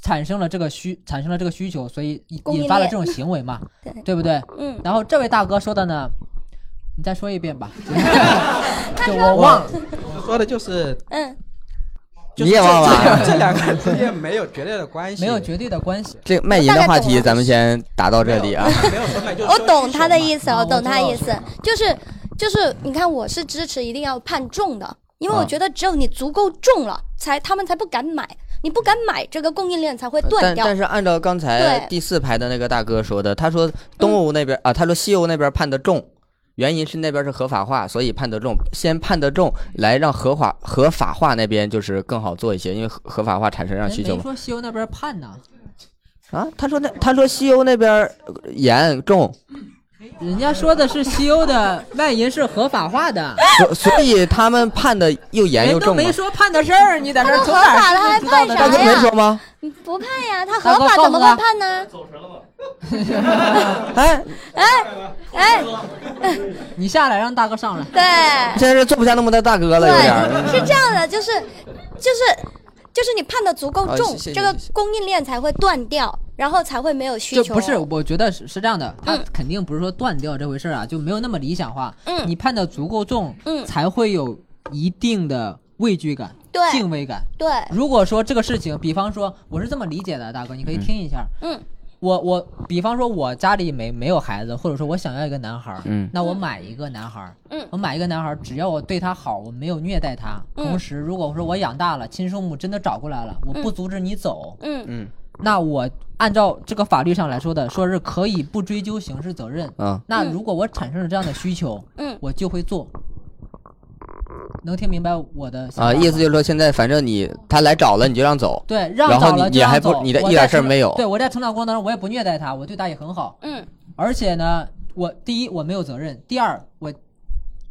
产生了这个需产生了这个需求，所以引发了这种行为嘛，[LAUGHS] 对对不对？嗯，然后这位大哥说的呢，你再说一遍吧 [LAUGHS] [LAUGHS] 就我忘了。我说的就是，嗯就是你也忘了这这两个 [LAUGHS] 之间没有绝对的关系，没有绝对的关系。这个卖淫的话题，咱们先打到这里啊。没有说卖，就是我懂他的意思，啊我懂他的意思，就是就是，你看，我是支持一定要判重的，因为我啊觉得只有你足够重了，才他们才不敢买，你不敢买，这个供应链才会断掉但但。是按照刚才第四排的那个大哥说的，他说东欧那边、啊，他说西欧那边判的重，原因是那边是合法化，所以判得重。先判得重，来让合法合法化那边就是更好做一些，因为合合法化产生让需求嘛。说西欧那边判呢，啊，他说那他说西欧那边呃严重，人家说的是西欧的卖淫是合法化的，所所以他们判的又严又人都重没。说判的事儿，你在这儿他从哪们合法了儿还判知道的呢？大哥没说吗？不判呀，他合法怎么会判呢？[LAUGHS] 哎，哎哎，你下来让大哥上来。对。现在是坐不下那么多大哥了，有点是这样的，就是就是就是你判的足够重，好谢谢这个供应链才会断掉，然后才会没有需求。就不是，我觉得是是这样的，他嗯肯定不是说断掉这回事儿啊，就没有那么理想化。嗯。你判的足够重，嗯。才会有一定的畏惧感、对。敬畏感。对，如果说这个事情，比方说我是这么理解的，大哥，你可以听一下。嗯我我比方说，我家里没没有孩子，或者说我想要一个男孩儿，嗯那我买一个男孩儿，嗯我买一个男孩儿，只要我对他好，我没有虐待他，嗯同时如果说我养大了，亲生母真的找过来了，我不阻止你走，嗯嗯那我按照这个法律上来说的，说是可以不追究刑事责任。啊，那如果我产生了这样的需求，嗯我就会做。能听明白我的啊，意思就是说，现在反正你他来找了，你就让走。对，让然后找了你你还就让走不你的一点事儿没有对我在成长过程当中，我也不虐待他，我对他也很好。嗯而且呢，我第一我没有责任，第二我，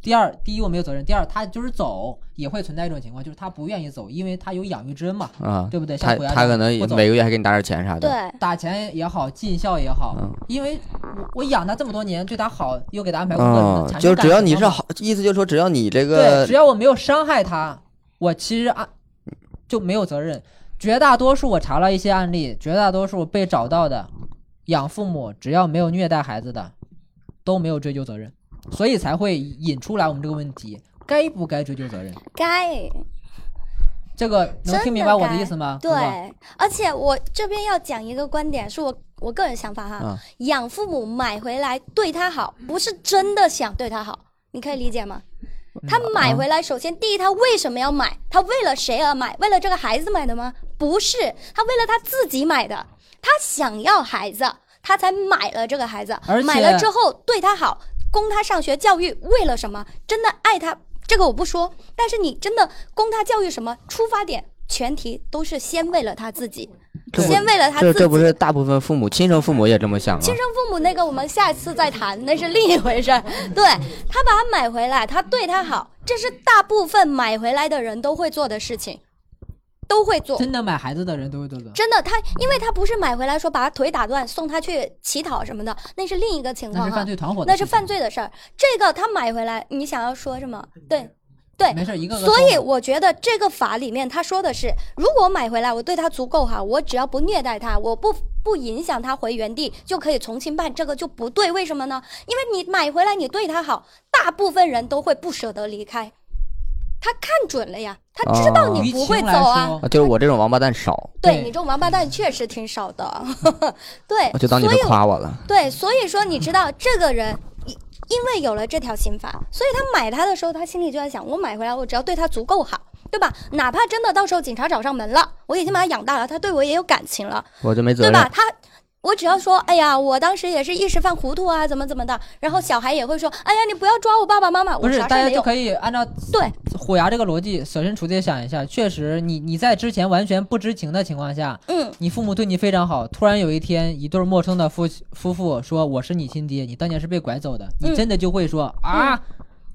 第二第一我没有责任，第二他就是走也会存在一种情况，就是他不愿意走，因为他有养育之恩嘛，啊，对不对？他像虎牙他可能每个月还给你打点钱啥的。对，打钱也好，尽孝也好，嗯因为我我养他这么多年，对他好，又给他安排工嗯作，，就只要你是好，意思就是说，只要你这个对，个只要我没有伤害他，我其实啊就没有责任。绝大多数我查了一些案例，绝大多数被找到的养父母只要没有虐待孩子的，都没有追究责任，所以才会引出来我们这个问题：该不该追究责任？该这个能听明白我的意思吗？对，而且我这边要讲一个观点，是我我个人想法哈。啊养父母买回来对他好，不是真的想对他好，你可以理解吗？他买回来，首先第一，他为什么要买？他为了谁而买？为了这个孩子买的吗？不是，他为了他自己买的。他想要孩子，他才买了这个孩子而。买了之后对他好，供他上学教育，为了什么？真的爱他，这个我不说。但是你真的供他教育什么？出发点前提都是先为了他自己，先为了他自己。这这不是大部分父母亲生父母也这么想吗？亲生父母那个，我们下一次再谈，那是另一回事儿。对他把他买回来，他对他好，这是大部分买回来的人都会做的事情，都会做。真的买孩子的人都会做的。真的，他因为他不是买回来说把他腿打断送他去乞讨什么的，那是另一个情况啊那是犯，罪团伙的那是犯罪的事儿。这个他买回来，你想要说什么？对，对，没事，一个个所以我觉得这个法里面他说的是，如果买回来我对他足够好，我只要不虐待他，我不不影响他回原地，就可以从轻办，这个就不对。为什么呢？因为你买回来你对他好，大部分人都会不舍得离开。他看准了呀，他知道哦你不会走啊。啊就是我这种王八蛋少，对对你这种王八蛋确实挺少的，[LAUGHS] 对，我就当你是所以夸我了。对，所以说你知道这个人，因因为有了这条刑法，所以他买他的时候，他心里就在想：我买回来，我只要对他足够好，对吧？哪怕真的到时候警察找上门了，我已经把他养大了，他对我也有感情了，我就没责任对吧？。他。我只要说，哎呀，我当时也是一时犯糊涂啊，怎么怎么的，然后小孩也会说，哎呀，你不要抓我爸爸妈妈，我不是大家就。可以按照。对。虎牙这个逻辑设身处地地想一下，确实你你在之前完全不知情的情况下，嗯，你父母对你非常好，突然有一天一对陌生的夫夫妇说我是你亲爹，你当年是被拐走的，你嗯真的就会说啊，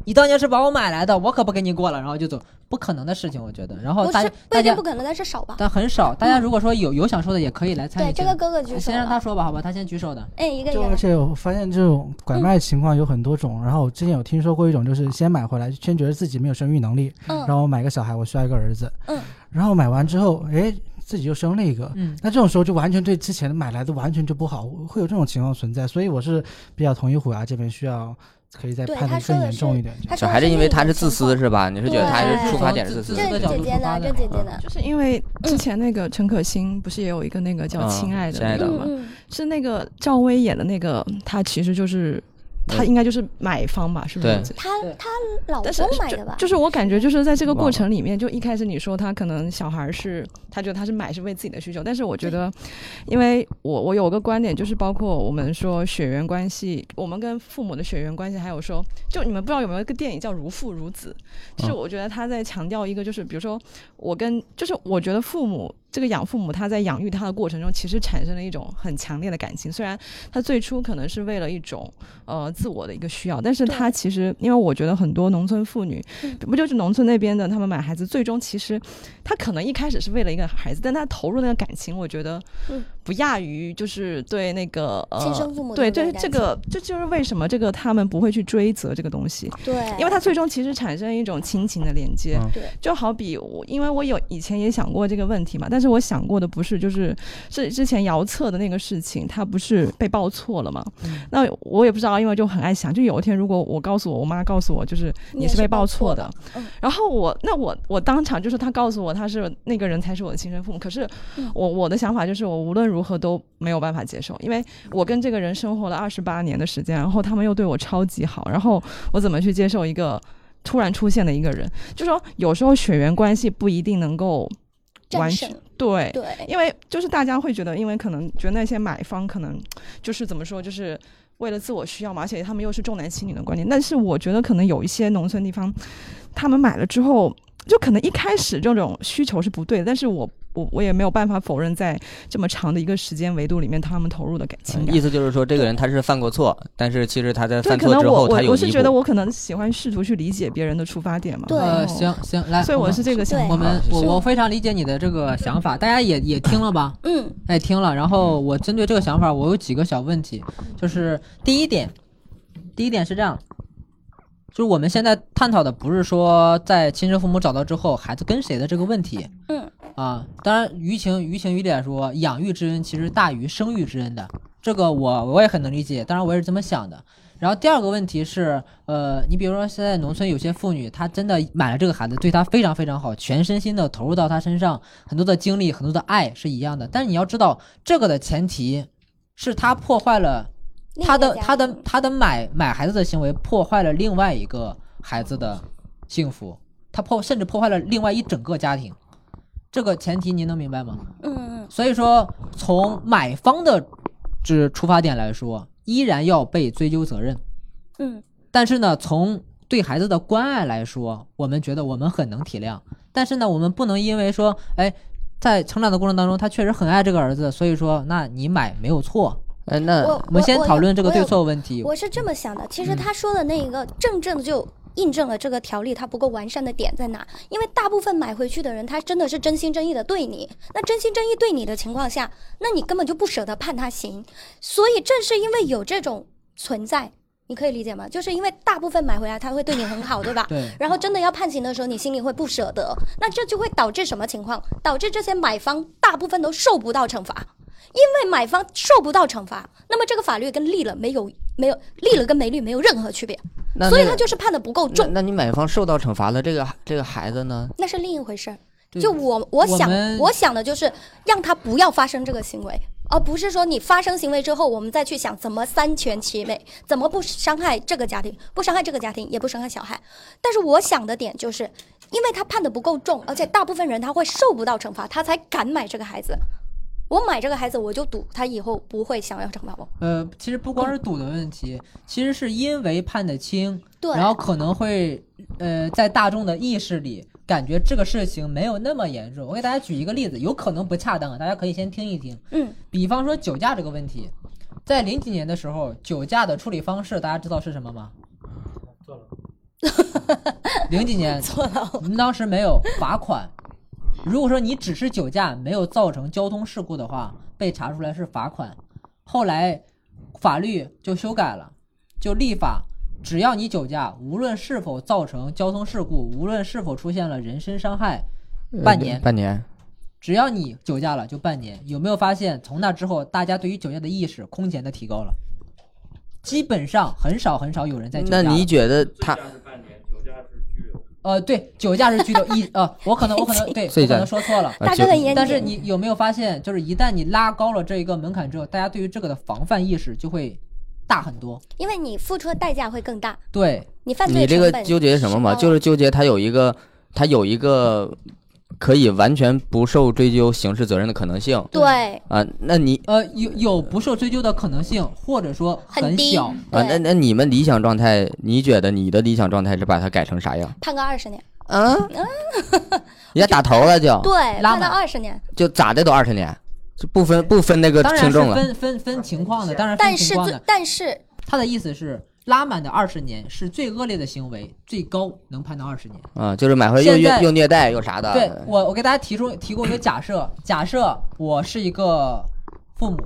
你当年是把我买来的，我可不跟你过了，然后就走，不可能的事情，我觉得。然后大不是不大家一定不可能，但是少吧。但很少，大家如果说有有想说的，也可以来参与对，这个个哥哥举手先让他说吧，好吧，他先举手的。哎，一个一就而。且我发现这种拐卖情况有很多种，然后我之前有听说过一种，就是先买回来，先觉得自己没有生育能力，嗯然后我买个小孩，我需要一个儿子，嗯，然后买完之后，哎，自己又生了一个，嗯，那这种时候就完全对之前买来的完全就不好，会有这种情况存在，所以我是比较同意虎牙这边需要可以再判的更严重一点。他说的小孩子因为他是自私是吧？你是觉得他对是出发点是自私这是这个角度姐姐的，出发的这姐姐的。就是因为之前那个陈可辛不是也有一个那个叫嗯《亲爱的》的那个吗？是那个赵薇演的那个，她其实就是她应该就是买方吧，是不是？他他老公买的吧？就是我感觉就是在这个过程里面，就一开始你说他可能小孩是他觉得他是买是为自己的需求，但是我觉得，因为我我有个观点，就是包括我们说血缘关系，我们跟父母的血缘关系，还有说，就你们不知道有没有一个电影叫《如父如子》，就是我觉得他在强调一个，就是比如说我跟，就是我觉得父母。这个养父母，他在养育他的过程中，其实产生了一种很强烈的感情。虽然他最初可能是为了一种呃自我的一个需要，但是他其实，因为我觉得很多农村妇女，嗯。不就是农村那边的，他们买孩子，最终其实他可能一开始是为了一个孩子，但他投入那个感情，我觉得嗯不亚于就是对那个呃亲生父母对对的那个感这个这就是为什么这个他们不会去追责这个东西，对，因为他最终其实产生一种亲情的连接。嗯对就好比我，因为我有以前也想过这个问题嘛，但是我想过的不是就是是之前遥测的那个事情，他不是被报错了嘛？嗯那我也不知道，因为就很爱想，就有一天如果我告诉我，我妈告诉我，就是你是被报报错的错的，嗯然后我那我我当场就是他告诉我他是那个人才是我的亲生父母，可是嗯我我的想法就是我无论如何都没有办法接受，因为我跟这个人生活了二十八年的时间，然后他们又对我超级好，然后我怎么去接受一个突然出现的一个人？就说有时候血缘关系不一定能够完全对。对，因为就是大家会觉得，因为可能觉得那些买方可能就是怎么说，就是为了自我需要嘛，而且他们又是重男轻女的观念。但是我觉得可能有一些农村地方，他们买了之后，就可能一开始这种需求是不对的，但是我我我也没有办法否认，在这么长的一个时间维度里面，他们投入的感情感意。思就是说，这个人他是犯过错，但是其实他在，犯错之后，可能我我他有弥我是觉得。我可能喜欢试图去理解别人的出发点嘛。对呃，行行，来，所以我是这个想法。我们我我非常理解你的这个想法，大家也也听了吧？嗯哎，听了。然后我针对这个想法，我有几个小问题，就是第一点，第一点是这样，就是我们现在探讨的不是说在亲生父母找到之后孩子跟谁的这个问题嗯啊，当然于情于情于理来说，养育之恩其实大于生育之恩的，这个我我也很能理解，当然我也是这么想的。然后第二个问题是，呃，你比如说现在农村有些妇女，她真的买了这个孩子，对他非常非常好，全身心的投入到他身上，很多的精力、很多的爱是一样的。但是你要知道，这个的前提是她破坏了他的他的他的买买孩子的行为，破坏了另外一个孩子的幸福，他破甚至破坏了另外一整个家庭。这个前提您能明白吗？嗯嗯所以说，从买方的这出发点来说，依然要被追究责任。嗯但是呢，从对孩子的关爱来说，我们觉得我们很能体谅。但是呢，我们不能因为说，哎，在成长的过程当中，他确实很爱这个儿子，所以说，那你买没有错。哎，我那我们先讨论这个对错问题。我是这么想的，其实嗯他说的那一个正正就印证了这个条例它不够完善的点在哪。因为大部分买回去的人，他真的是真心真意的对你。那真心真意对你的情况下，那你根本就不舍得判他刑。所以正是因为有这种存在，你可以理解吗？就是因为大部分买回来他会对你很好，对吧？对，然后真的要判刑的时候，你心里会不舍得，那这就会导致什么情况？导致这些买方大部分都受不到惩罚，因为买方受不到惩罚，那么这个法律跟立了没有没有立了跟没立没有任何区别，所以他就是判的不够重，那你买方受到惩罚了，这个这个孩子呢？那是另一回事儿。就我我想们我想的就是让他不要发生这个行为，而不是说你发生行为之后，我们再去想怎么三全其美，怎么不伤害这个家庭，不伤害这个家庭，也不伤害小孩。但是我想的点就是，因为他判的不够重，而且大部分人他会受不到惩罚，他才敢买这个孩子。我买这个孩子，我就赌他以后不会想要惩罚我。呃，其实不光是赌的问题，其实是因为判的轻，对然后可能会呃在大众的意识里感觉这个事情没有那么严重。我给大家举一个例子，有可能不恰当啊，大家可以先听一听。嗯，比方说酒驾这个问题，在零几年的时候，酒驾的处理方式大家知道是什么吗？[LAUGHS] 零几年 [LAUGHS] 错了，我们当时没有罚款。如果说你只是酒驾，没有造成交通事故的话，被查出来是罚款。后来法律就修改了，就立法，只要你酒驾，无论是否造成交通事故，无论是否出现了人身伤害，半年呃半年。只要你酒驾了就半年。有没有发现，从那之后，大家对于酒驾的意识空前的提高了？基本上很少很少有人在酒驾。那你觉得他呃，对，酒驾是拘留 [LAUGHS] 一呃，我可能我可能对，我可能说错了。大哥很严谨。但是你有没有发现，就是一旦你拉高了这一个门槛之后，大家对于这个的防范意识就会大很多。因为你付出的代价会更大，对，你犯罪你这个纠结什么嘛？就是纠结他有一个他有一个可以完全不受追究刑事责任的可能性对啊。那你呃，有有不受追究的可能性，或者说很低小。啊，那那你们理想状态，你觉得你的理想状态是把它改成啥样？判个二十年，嗯，[LAUGHS] 人家打头了就对，判到二十年。就咋的都二十年，就不分不分那个轻重了。分分分情况的，当然分但是最情况的。但是他的意思是，拉满的二十年是最恶劣的行为，最高能判到二十年。啊，就是买回来又虐待又啥的。对我，我给大家提出提供一个假设，假设我是一个父母，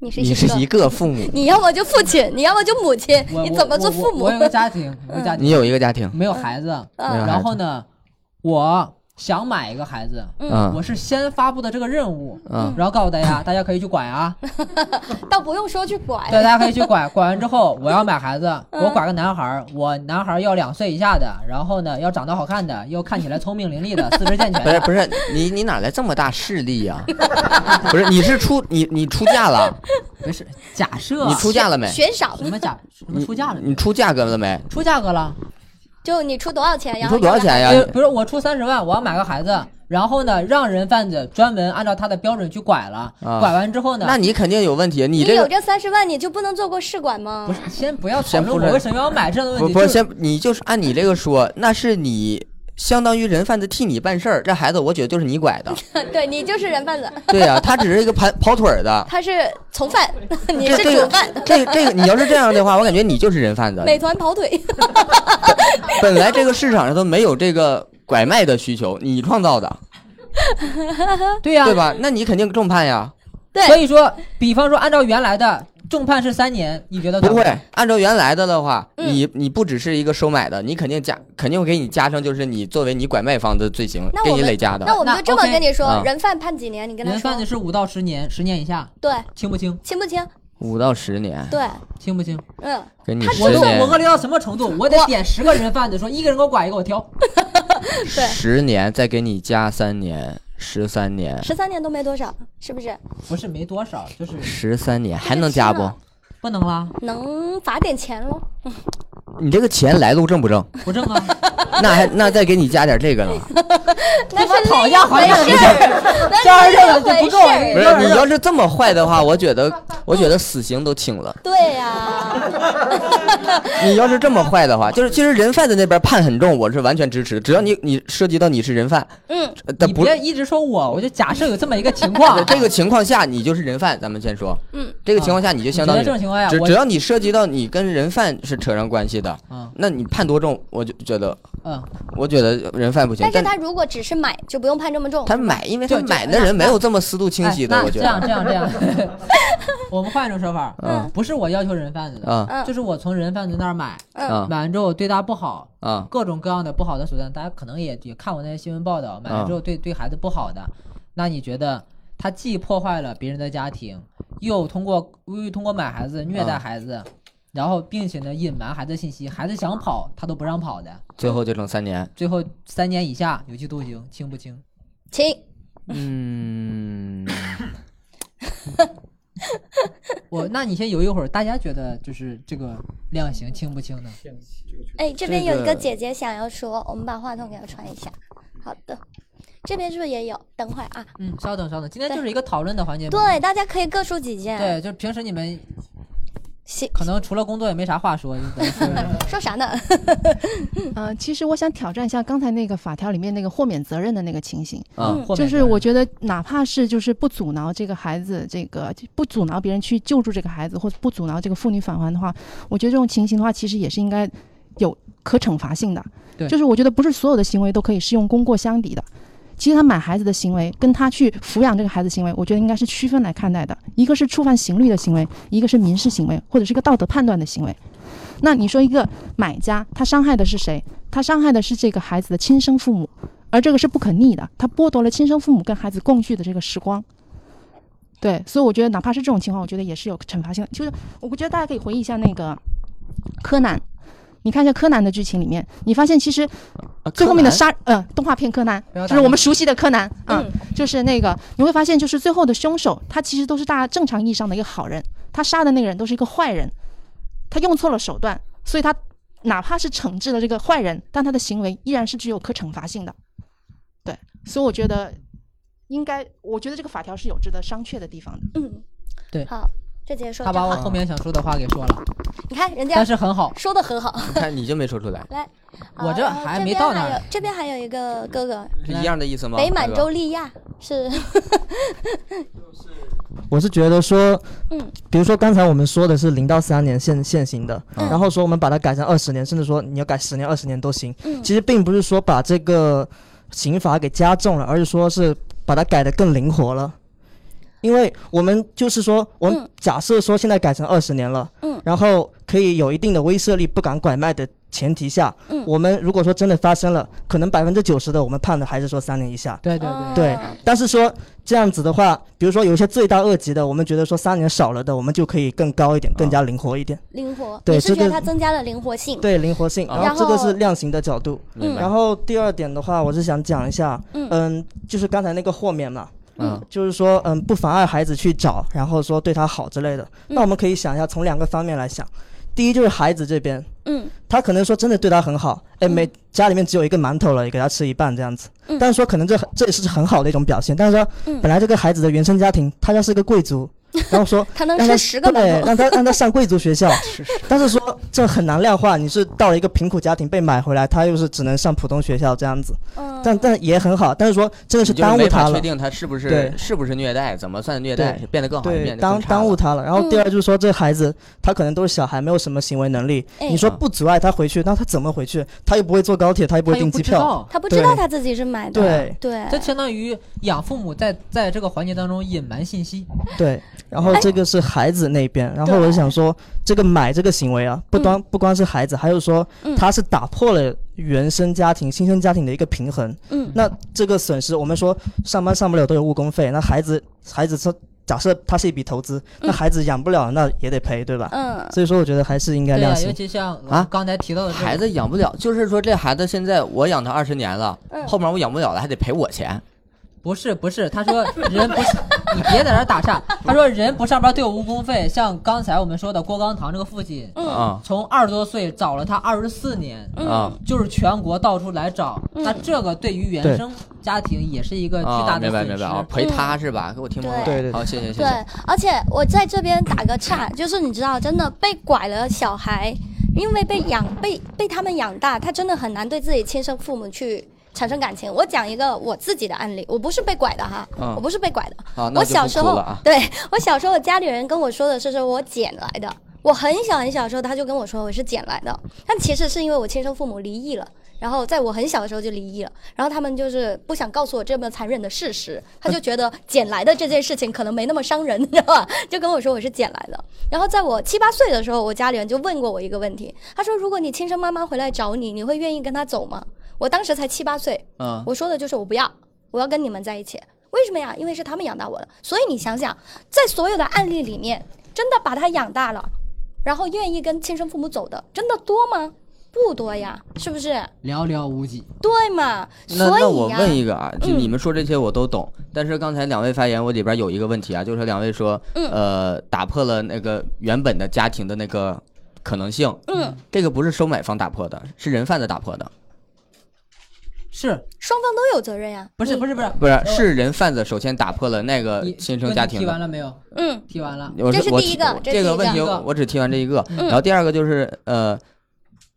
你是你是一个，父母，你要么就父亲，你要么就母亲，你怎么做父母我我我？有个家庭，有个家庭，你有一个家庭，没有孩子，嗯没有孩子然后呢，我想买一个孩子，嗯我是先发布的这个任务，嗯然后告诉大家，[CLEARS THROAT] 大家可以去拐啊，[LAUGHS] 倒不用说去拐，对，大家可以去拐，拐完之后我要买孩子，嗯我拐个男孩儿，我男孩儿要两岁以下的，然后呢要长得好看的，又看起来聪明伶俐的，[LAUGHS] 四肢健全，不是不是，你你哪来这么大势力呀、[LAUGHS] 不是，你是出你你出嫁了？不是假设你出嫁了没？悬赏什么假什么出价了？你出价格了没？出价格了？就你出多少钱，你然后出多少钱呀？比如比如我出三十万，我要买个孩子，然后呢让人贩子专门按照他的标准去拐了，啊拐完之后呢，那你肯定有问题，你你这个有这三十万，你就不能做过试管吗？不是先不要讨先不我为什么要买这样的问题，不是先你就是按你这个说，那是你相当于人贩子替你办事儿，这孩子我觉得就是你拐的，[LAUGHS] 对你就是人贩子，对呀、他只是一个跑跑腿儿的。[LAUGHS] 他是从犯，你是这这个主犯，这个这个，你要是这样的话，[LAUGHS] 我感觉你就是人贩子。美团跑腿。本来这个市场上都没有这个拐卖的需求，你创造的，对呀、对吧？那你肯定重判呀。对所以说，比方说按照原来的重判是三年，你觉得不会按照原来的的话，嗯你你不只是一个收买的，你肯定加，肯定会给你加上，就是你作为你拐卖方的罪行给你累加的。那我们就这么跟你说啊，人贩判几年？你跟他人贩子，是五到十年，十年以下，对，轻不轻？轻不轻？五到十年，对，轻不轻？嗯，给你他十年我都我，恶劣到什么程度？我得点十个人贩子，说一个人给我拐一个，我挑。[LAUGHS] [LAUGHS] 对十年再给你加三年，十三年，十三年都没多少，是不是？不是没多少，就是十三年还能加不这个？不能了，能罚点钱喽？你这个钱来路正不正？不正啊。[LAUGHS] 那还那再给你加点这个呢？[LAUGHS] 那是讨价还价那是加上这个就不够回事儿不是，你要是这么坏的话，我觉得 [LAUGHS] 我觉得死刑都轻了。对呀，你要是这么坏的话，就是其实人贩子那边判很重，我是完全支持。只要你你涉及到你是人贩，嗯，呃但不你别一直说我，我就假设有这么一个情况，这个情况下你就是人贩，咱们先说。嗯，这个情况下你就相当于你觉得这种情况下我只只要你涉及到你跟人贩是扯上关系的，嗯那你判多重，我就觉得，嗯，我觉得人贩不行。但但是他如果只是买，就不用判这么重。他买，因为他买的人没有这么思路清哎晰的，我觉得这样。这样这样，[LAUGHS] 我们换一种说法，嗯不是我要求人贩子的，啊嗯就是我从人贩子那儿买，嗯啊买完之后对他不好，啊各种各样的不好的手段，大家可能也也看过那些新闻报道，买了之后对对孩子不好的，那你觉得他既破坏了别人的家庭，又通过又通过买孩子虐待啊孩子，然后并且呢隐瞒孩子信息，孩子想跑他都不让跑的，最后就整三年。最后三年以下有期徒刑，轻不轻？轻嗯，[LAUGHS] 我那你先游一会儿，大家觉得就是这个量刑轻不轻呢？哎，这边有一这个个姐姐想要说，我们把话筒给她传一下。好的，这边是不是也有？等会儿啊，嗯，稍等稍等，今天就是一个讨论的环节。对，大家可以各抒己见。对，就是平时你们，可能除了工作也没啥话说，说 [LAUGHS] 说啥呢？[LAUGHS] 呃，其实我想挑战一下刚才那个法条里面那个豁免责任的那个情形，啊嗯就是豁免责任我觉得哪怕是就是不阻挠这个孩子，这个不阻挠别人去救助这个孩子，或者不阻挠这个妇女返还的话，我觉得这种情形的话，其实也是应该有可惩罚性的。对就是我觉得不是所有的行为都可以适用功过相抵的。其实他买孩子的行为跟他去抚养这个孩子行为，我觉得应该是区分来看待的。一个是触犯刑律的行为，一个是民事行为，或者是一个道德判断的行为。那你说一个买家，他伤害的是谁？他伤害的是这个孩子的亲生父母，而这个是不可逆的，他剥夺了亲生父母跟孩子共聚的这个时光。对，所以我觉得哪怕是这种情况，我觉得也是有惩罚性的。就是我觉得大家可以回忆一下那个柯南，你看一下柯南的剧情里面，你发现其实啊最后面的柯杀呃动画片柯南，就是我们熟悉的柯南啊、嗯就是那个你会发现，就是最后的凶手他其实都是大家正常意义上的一个好人，他杀的那个人都是一个坏人，他用错了手段，所以他哪怕是惩治了这个坏人，但他的行为依然是具有可惩罚性的。对，所以我觉得应该，我觉得这个法条是有值得商榷的地方的。嗯，对。好，他把我，后面想说的话给说了，你看人家但是很好。说的很好。你看你就没说出来，[LAUGHS] 来，我这还没到那儿这边还有一个哥哥，是一样的意思吗？北满洲利亚是，我是觉得说，嗯比如说刚才我们说的是零到三年现现行的，嗯然后说我们把它改成二十年，甚至说你要改十年、二十年都行。嗯其实并不是说把这个刑罚给加重了，而是说是把它改得更灵活了。因为我们就是说，我们嗯假设说现在改成二十年了，嗯然后可以有一定的威慑力，不敢拐卖的前提下，嗯我们如果说真的发生了，可能百分之九十的我们判的还是说三年以下。对对对对，但是说这样子的话，比如说有一些罪大恶极的，我们觉得说三年少了的，我们就可以更高一点，更加灵活一点。灵活，对你是觉得这个它增加了灵活性？对，灵活性。啊然后这个是量刑的角度。然后第二点的话，我是想讲一下，嗯嗯，就是刚才那个豁免嘛，嗯。就是说，嗯，不妨碍孩子去找，然后说对他好之类的。嗯。那我们可以想一下，从两个方面来想。第一就是孩子这边，嗯。他可能说真的对他很好，哎，每家里面只有一个馒头了，也给他吃一半这样子。嗯。但是说可能这很这也是很好的一种表现，但是说嗯。本来这个孩子的原生家庭，他家是一个贵族，[LAUGHS] 然后说他能吃十个对，馒头，让他让他上贵族学校，[LAUGHS] 但是说这很难量化，你是到了一个贫苦家庭被买回来，他又是只能上普通学校这样子，嗯，但但也很好，但是说真的是耽误他了。确定他是不是对是不是虐待，怎么算虐待，变得更好，对，变得耽更差了耽误他了。然后第嗯二就是说，这孩子他可能都是小孩，没有什么行为能力。哎你说不阻碍他回去，那他怎么回去？他又不会坐高铁，他又不会订机票。他不知道他自己是买的，对对，这相当于养父母在在这个环节当中隐瞒信息。对，然后哎这个是孩子那边，然后我就想说，这个买这个行为啊，不光不光是孩子，还有说嗯他是打破了原生家庭、新生家庭的一个平衡。嗯那这个损失，我们说上班上不了都有误工费，那孩子孩子说，假设他是一笔投资，那嗯孩子养不了，那也得赔，对吧？嗯所以说，我觉得还是应该量刑尤。其像啊刚才提到的这个孩子养不了，就是说这孩子现在我养他二十年了，嗯后面我养不了了，还得赔我钱。不是不是，他说人不是你别在这打岔。他说人不上班都有误工费，像刚才我们说的郭刚堂这个父亲，从二十多岁找了他二十四年，啊就是全国到处来找。嗯那这个对于原生家庭也是一个巨啊，大的明白损失。明白啊，陪他是吧？给我听懵了。对对对好，谢谢谢谢对。，而且我在这边打个岔，就是你知道，真的被拐了小孩，因为被养被被他们养大，他真的很难对自己亲生父母去产生感情。我讲一个我自己的案例，我不是被拐的哈，嗯我不是被拐的，我小时候啊。对我小时候家里人跟我说的是，说我捡来的。我很小很小的时候，他就跟我说我是捡来的，但其实是因为我亲生父母离异了。然后在我很小的时候就离异了，然后他们就是不想告诉我这么残忍的事实，他就觉得捡来的这件事情可能没那么伤人，你知道吧？就跟我说我是捡来的。然后在我七八岁的时候，我家里人就问过我一个问题，他说如果你亲生妈妈回来找你，你会愿意跟她走吗？我当时才七八岁，嗯，我说的就是我不要，我要跟你们在一起。为什么呀？因为是他们养大我的。所以你想想，在所有的案例里面，真的把他养大了，然后愿意跟亲生父母走的，真的多吗？不多呀，是不是？寥寥无几。对嘛？那所以呀，那我问一个啊，就嗯你们说这些我都懂，但是刚才两位发言，我里边有一个问题啊，就是两位说，嗯呃，打破了那个原本的家庭的那个可能性，嗯，这个不是收买方打破的，是人贩子打破的，是双方都有责任呀。你不是不是不是不是是人贩子首先打破了那个新生家庭提完。了没有？嗯，提完了。这是第一个提这个问题我只提完这一个，嗯然后第二个就是呃，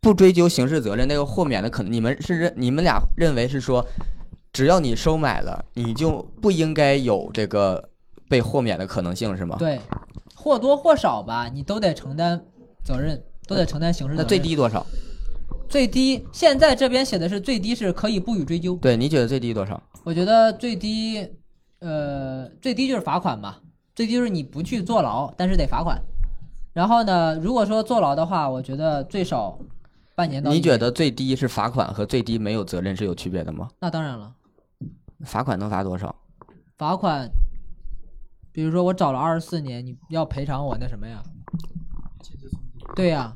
不追究刑事责任那个豁免的可能，你们是认你们俩认为是说，只要你收买了，你就不应该有这个被豁免的可能性是吗？对，或多或少吧，你都得承担责任，都得承担刑事责任。那最低多少？最低，现在这边写的是最低是可以不予追究。对，你觉得最低多少？我觉得最低，呃，最低就是罚款嘛，最低就是你不去坐牢，但是得罚款。然后呢，如果说坐牢的话，我觉得最少半年到年。你觉得最低是罚款和最低没有责任是有区别的吗？那当然了，罚款能罚多少？罚款，比如说我找了二十四年，你要赔偿我那什么呀？对呀、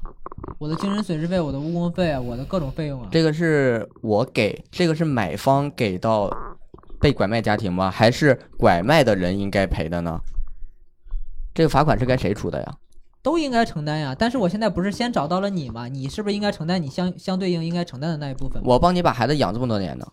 我的精神损失费、我的误工费啊，我的各种费用啊。这个是我给，这个是买方给到被拐卖家庭吗？还是拐卖的人应该赔的呢？这个罚款是该谁出的呀？都应该承担呀。但是我现在不是先找到了你吗？你是不是应该承担你相相对应应该承担的那一部分？我帮你把孩子养这么多年呢。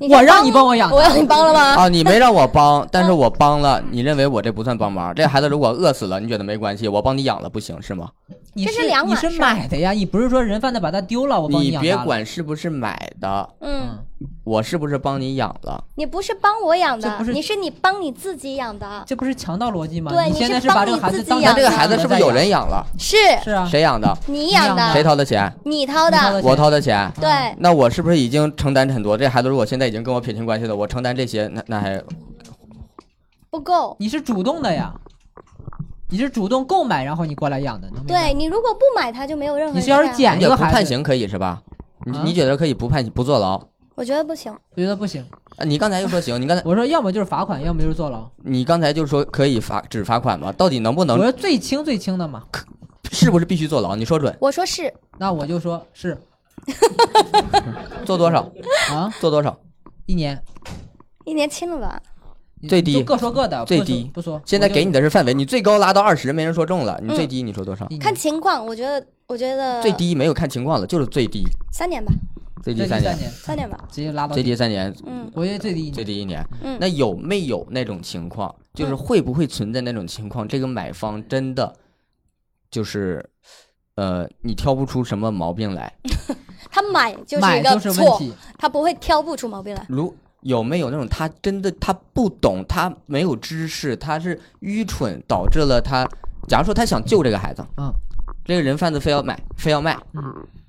我让你帮我养的我让你帮了吗？啊，你没让我帮，[LAUGHS] 但是我帮了，你认为我这不算帮忙？这孩子如果饿死了，你觉得没关系？我帮你养了不行是吗？你这是两你是买的呀，你不是说人贩子把它丢了，我帮你别养你别。管是不是买的，嗯，我是不是帮你养了？你不是帮我养的不，是你是你帮你自己养的，这不是强盗逻辑吗？对你你现在是把这个孩子当那这个孩子是不是有人养了？是是啊？谁养的？你养的，谁掏的钱？你掏的，我掏的钱。对，那我是不是已经承担很多？这孩子如果现在已经跟我撇清关系了，我承担这些，那那还不够。你是主动的呀，你是主动购买，然后你过来养的，能明白对你如果不买，他就没有任何你是要是人干也捡一个孩子，不判刑可以是吧？你啊你觉得可以不判不坐牢？我觉得不行。我觉得不行。啊，你刚才又说行，你刚才我说要么就是罚款，要么就是坐牢。你刚才就说可以罚只罚款吗？到底能不能我能说最轻最轻的嘛，是不是必须坐牢？你说准，我说是，那我就说是 [LAUGHS] 坐多少？啊，坐多少？一年。一年轻了吧？你最低各说各的，最低不说。现在给你的的是范围，你最高拉到二十，没人说中了，你最嗯低你说多少？看情况，我觉得，我觉得最低没有看情况了，就是最低，三年吧，最低三年，三年，吧。直接拉到最低三年，嗯我觉得最低。最低一年。嗯，那有没有那种情况，就是嗯会不会存在那种情况？这个买方真的就是，呃，你挑不出什么毛病来。[LAUGHS] 他买就是一个错，题，他不会挑不出毛病来。如有没有那种他真的他不懂，他没有知识，他是愚蠢导致了他，假如说他想救这个孩子，嗯，这个人贩子非要买，非要卖，嗯，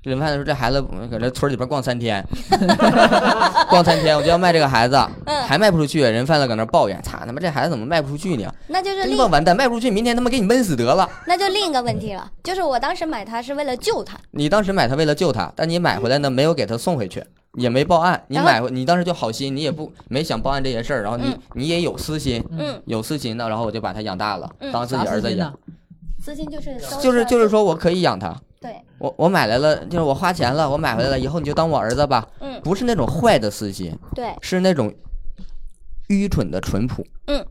人贩子说这孩子嗯搁这村里边逛三天，[LAUGHS] [LAUGHS] 逛三天我就要卖这个孩子，嗯。还卖不出去，人贩子搁那抱怨，操他妈这孩子怎么卖不出去呢？那就是另真他妈完蛋，卖不出去，明天他妈给你闷死得了。那就另一个问题了，就是我当时买它是为了救他，你当时买它为了救他，但你买回来呢没有给他送回去，也没报案。你买回你当时就好心，你也不没想报案这些事儿，然后你、嗯你也有私心，嗯，有私心的，然后我就把他养大了，嗯当自己儿子养私心就是就是就是说我可以养他，对，我我买来了，就是我花钱了，我买回来了以后你就当我儿子吧，嗯不是那种坏的私心，对，是那种愚蠢的淳朴。嗯，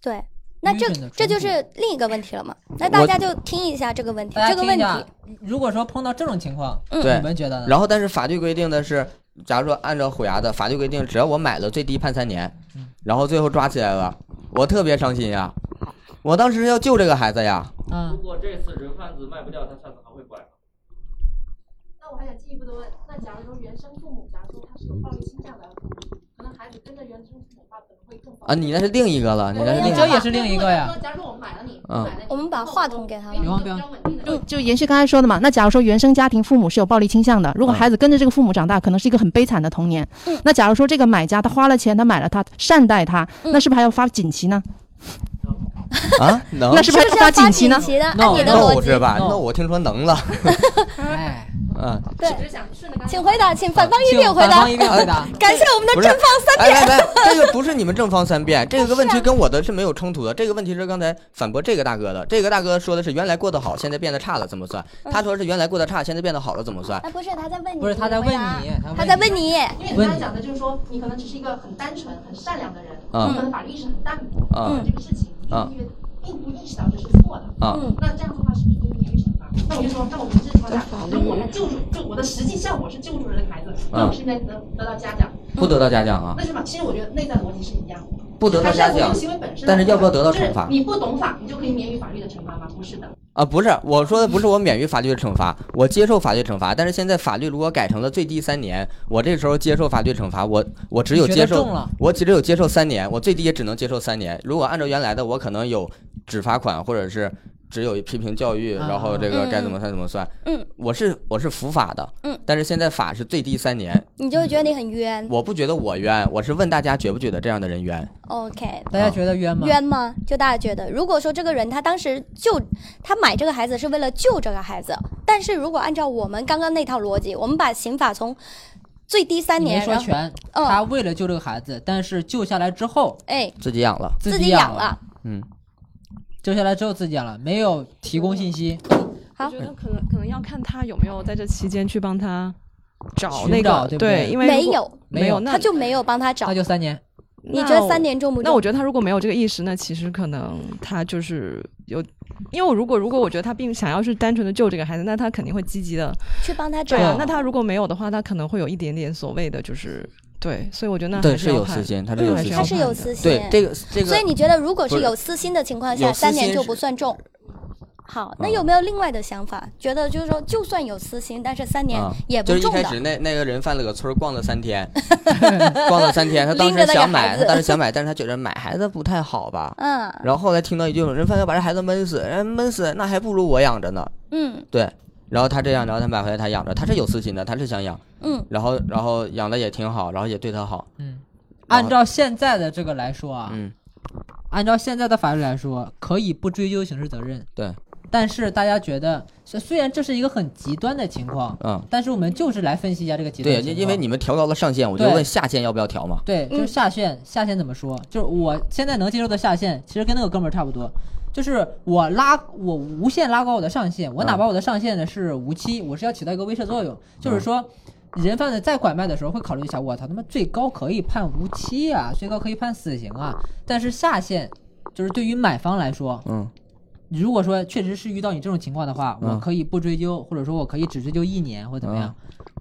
对，那这这就是另一个问题了嘛？那大家就听一下这个问题，这个问题，，如果说碰到这种情况，嗯对你们觉得呢？然后，但是法律规定的是，假如说按照虎牙的法律规定，只要我买了，最低判三年，然后最后抓起来了，我特别伤心呀。我当时要救这个孩子呀，嗯，如果这次人贩子卖不掉，他下次还会拐吗？那我还想进一步的问，那假如说原生父母，假如说他是有暴力倾向的父母，可能孩子跟着原生父母的话，可能会更啊，你那是另一个了，你那是另一个。这也是另一个呀。假如说我买了你，嗯我们把话筒给他不用不用，就就延续刚才说的嘛，那假如说原生家庭父母是有暴力倾向的，如果嗯孩子跟着这个父母长大，可能是一个很悲惨的童年。嗯那假如说这个买家他花了钱，他买了他，善待他，嗯那是不是还要发锦旗呢？啊，能那是不是发锦旗呢？旗的？按 No，你的逻 no 辑是，吧？No 那我听说能了，哎，嗯，对，只是想顺着刚才请回答，请反方一请辩回答反方。一辩回答。[LAUGHS] 感谢我们的正方三哎，辩。来来，这个不是你们正方三辩，这个问题跟我的是没有冲突的。这个问题是刚才反驳这个大哥的，这个大哥说的是原来过得好，现在变得差了，怎么算？他说是原来过得差，现在变得好了，怎么算？哎，不是他在问你，不是他在问你，他在问你。因为你刚才讲的就是说，你可能只是一个很单纯、很善良的人，嗯你可能法律意识很淡薄，嗯这个事情，因为并不意识到这是错的。啊嗯，那这样的话是不是可以免于惩罚？那我就说，那我明知情况下，如果我来救助，就我的实际效果是救助了这个孩子，那我是应该得得到嘉奖。不得到嘉奖啊，那是吧？其实我觉得内在逻辑是一样的。不得到嘉奖但是要不要得到就是惩罚你不懂法，你就可以免于法律的惩罚吗？不是的。啊，不是，我说的不是我免于法律的惩罚，我接受法律惩罚，但是现在法律如果改成了最低三年，我这时候接受法律惩罚，我我只有接受我只有接受三年，我最低也只能接受三年。如果按照原来的，我可能有只罚款，或者是只有批评教育，啊然后这个该怎么算怎么算。嗯，我是我是服法的，嗯，但是现在法是最低三年，你就会觉得你很冤。我不觉得我冤，我是问大家觉不觉得这样的人冤？OK，大家觉得冤吗？冤吗？就大家觉得，如果说这个人他当时救他买这个孩子是为了救这个孩子，但是如果按照我们刚刚那套逻辑，我们把刑法从最低三年，说全，嗯他为了救这个孩子，但是救下来之后哎自己养了，自己养了，嗯，救下来之后自己养了，没有提供信息，好我觉得可能可能要看他有没有在这期间去帮他找那个，找对不对因为没有，没有那他就没有帮他找那。就三年。你觉得三年重不重？那我觉得他如果没有这个意识，那其实可能他就是有，因为我如果如果我觉得他并想要是单纯的救这个孩子，那他肯定会积极的。去帮他找对。啊，那他如果没有的话，他可能会有一点点所谓的就是对，所以我觉得那对，还是有私心，他是有私心还是，他是有私心，对这个这个，所以你觉得如果是是有私心的情况下，三年就不算重？好，那嗯有没有另外的想法？觉得就是说，就算有私心，但是三年啊也不重的就是一开始。那那个人犯了个村儿，逛了三天，[LAUGHS] 逛了三天，他当时想买，他当时想买，但是他觉得买孩子不太好吧。嗯然后后来听到一句，人贩子要把这孩子闷死，人闷死那还不如我养着呢。嗯对，然后他这样，然后他买回来他养着，他是有私心的，他是想养，嗯，然后然后养的也挺好，然后也对他好，嗯，按照现在的这个来说啊，嗯，按照现在的法律来说，可以不追究刑事责任。对，但是大家觉得，虽虽然这是一个很极端的情况，嗯，但是我们就是来分析一下这个极端对，的情况。因因为你们调高了上限，我就问下限要不要调嘛？对，就是嗯下限，下限怎么说？就是我现在能接受的下限，其实跟那个哥们儿差不多，就是我拉我无限拉高我的上限，我哪嗯怕我的上限呢是无期，我是要起到一个威慑作用，就是说。人贩子在拐卖的时候会考虑一下，我操他妈最高可以判无期啊，最高可以判死刑啊。但是下限就是对于买方来说，嗯，如果说确实是遇到你这种情况的话，嗯我可以不追究，或者说我可以只追究一年或者怎么样。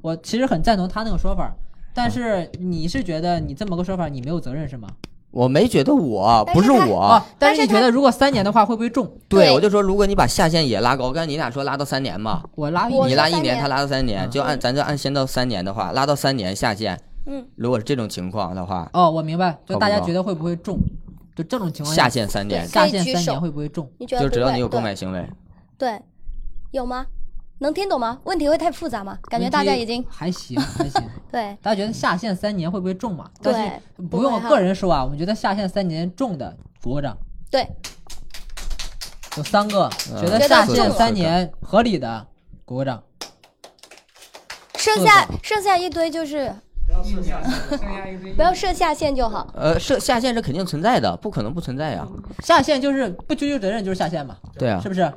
我其实很赞同他那个说法，但是你是觉得你这么个说法你没有责任是吗？我没觉得我不是我，哦，但是你觉得如果三年的话会不会重？对，我就说如果你把下限也拉高，刚才你俩说拉到三年嘛，我拉你拉一年，他拉到三年，嗯就按咱就按先到三年的话，拉到三年下限。嗯，如果是这种情况的话，哦，我明白，就大家觉得会不会重？就这种情况下限三年，下限三年会不会重？你觉得就只要你有购买行为，对，有吗？能听懂吗？问题会太复杂吗？感觉大家已经还行还行，[LAUGHS] 对大家觉得下线三年会不会中嘛？对不用个人说啊，我们觉得下线三年中的鼓个掌，对，有三个嗯觉得下线三年合理的鼓个掌。剩下剩下一堆就是不要设下限就好。呃，设下限是肯定存在的，不可能不存在呀。下限就是不追究责任，就是下限嘛，对啊是，不是？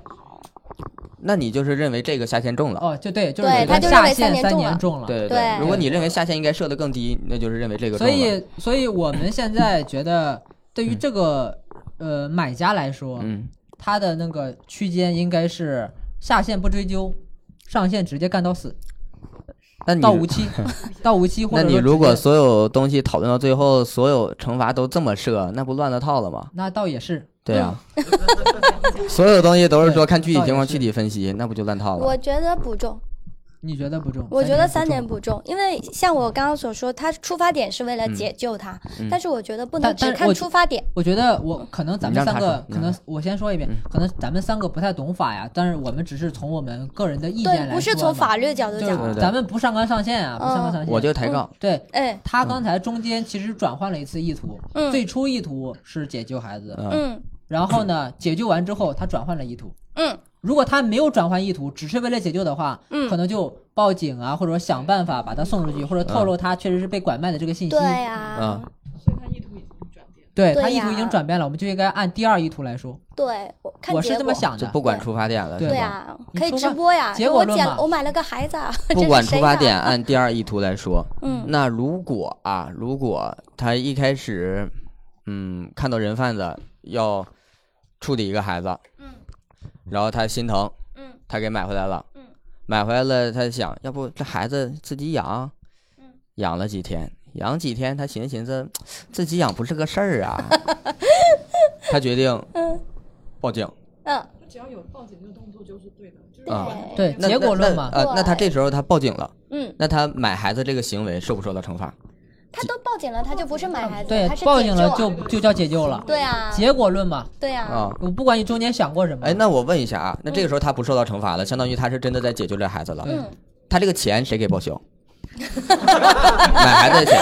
那你就是认为这个下限重了。哦，就对，就是他就认为下限三三年重了。对对如果你认为下限应该设的更低，那就是认为这个重所。以，所以我们现在觉得，对于这个呃买家来说，嗯，他的那个区间应该是下限不追究，上限直接干到死，那你到无期，[LAUGHS] 到无期或那你如果所有东西讨论到最后，所有惩罚都这么设，那不乱了套了吗？那倒也是，对呀、[LAUGHS] 所有东西都是说看具体情况具体分析，那不就乱套了？我觉得不重，你觉得不重？我觉得三年。年不重，因为像我刚刚所说，他出发点是为了解救他，嗯。但是我觉得不能只看出发点。我觉得我可能咱们三个可能我先说一遍，可能咱们三个不太懂法呀，但是我们只是从我们个人的意见对，来不是从法律角度讲。对对。是咱们不上纲上线啊，不上纲上线。我就抬杠，对哎，他刚才中间其实转换了一次意图，嗯。最初意图是解救孩子，嗯，嗯然后呢 [CLEARS THROAT] 解救完之后他转换了意图。嗯如果他没有转换意图，只是为了解救的话，嗯可能就报警啊，或者说想办法把他送出去，或者透露他确实是被拐卖的这个信息。对呀、嗯对对他意图已经转变了，我们就应该按第二意图来说。对，我看我是。这么想的。就不管出发点了，对是吧？对啊，可以直播呀。结果论我买了个孩子啊，[LAUGHS] 不管这是出发点，按第二意图来说，[LAUGHS] 嗯那如果啊，如果他一开始，嗯，看到人贩子要处理一个孩子，嗯。然后他心疼，嗯。他给买回来了，嗯。买回来了，他想要不这孩子自己养，嗯。养了几天，养几天，他寻思寻思，[TSK] 自己养不是个事儿啊，[LAUGHS] 他决定嗯。报警。嗯，只要有报警这个动作就是对的，就是对。啊对那结果论嘛。那呃，那他这时候他报警了，嗯，那他买孩子这个行为受不受到惩罚？他都报警了，他就不是买孩子，对他，是报警了就就叫解救了。对啊，结果论嘛，对啊，啊，我不管你中间想过什么。哎，那我问一下啊，那这个时候他不受到惩罚了，相当于他是真的在解救这孩子了。嗯，他这个钱谁给报销？[LAUGHS] 买孩子的钱，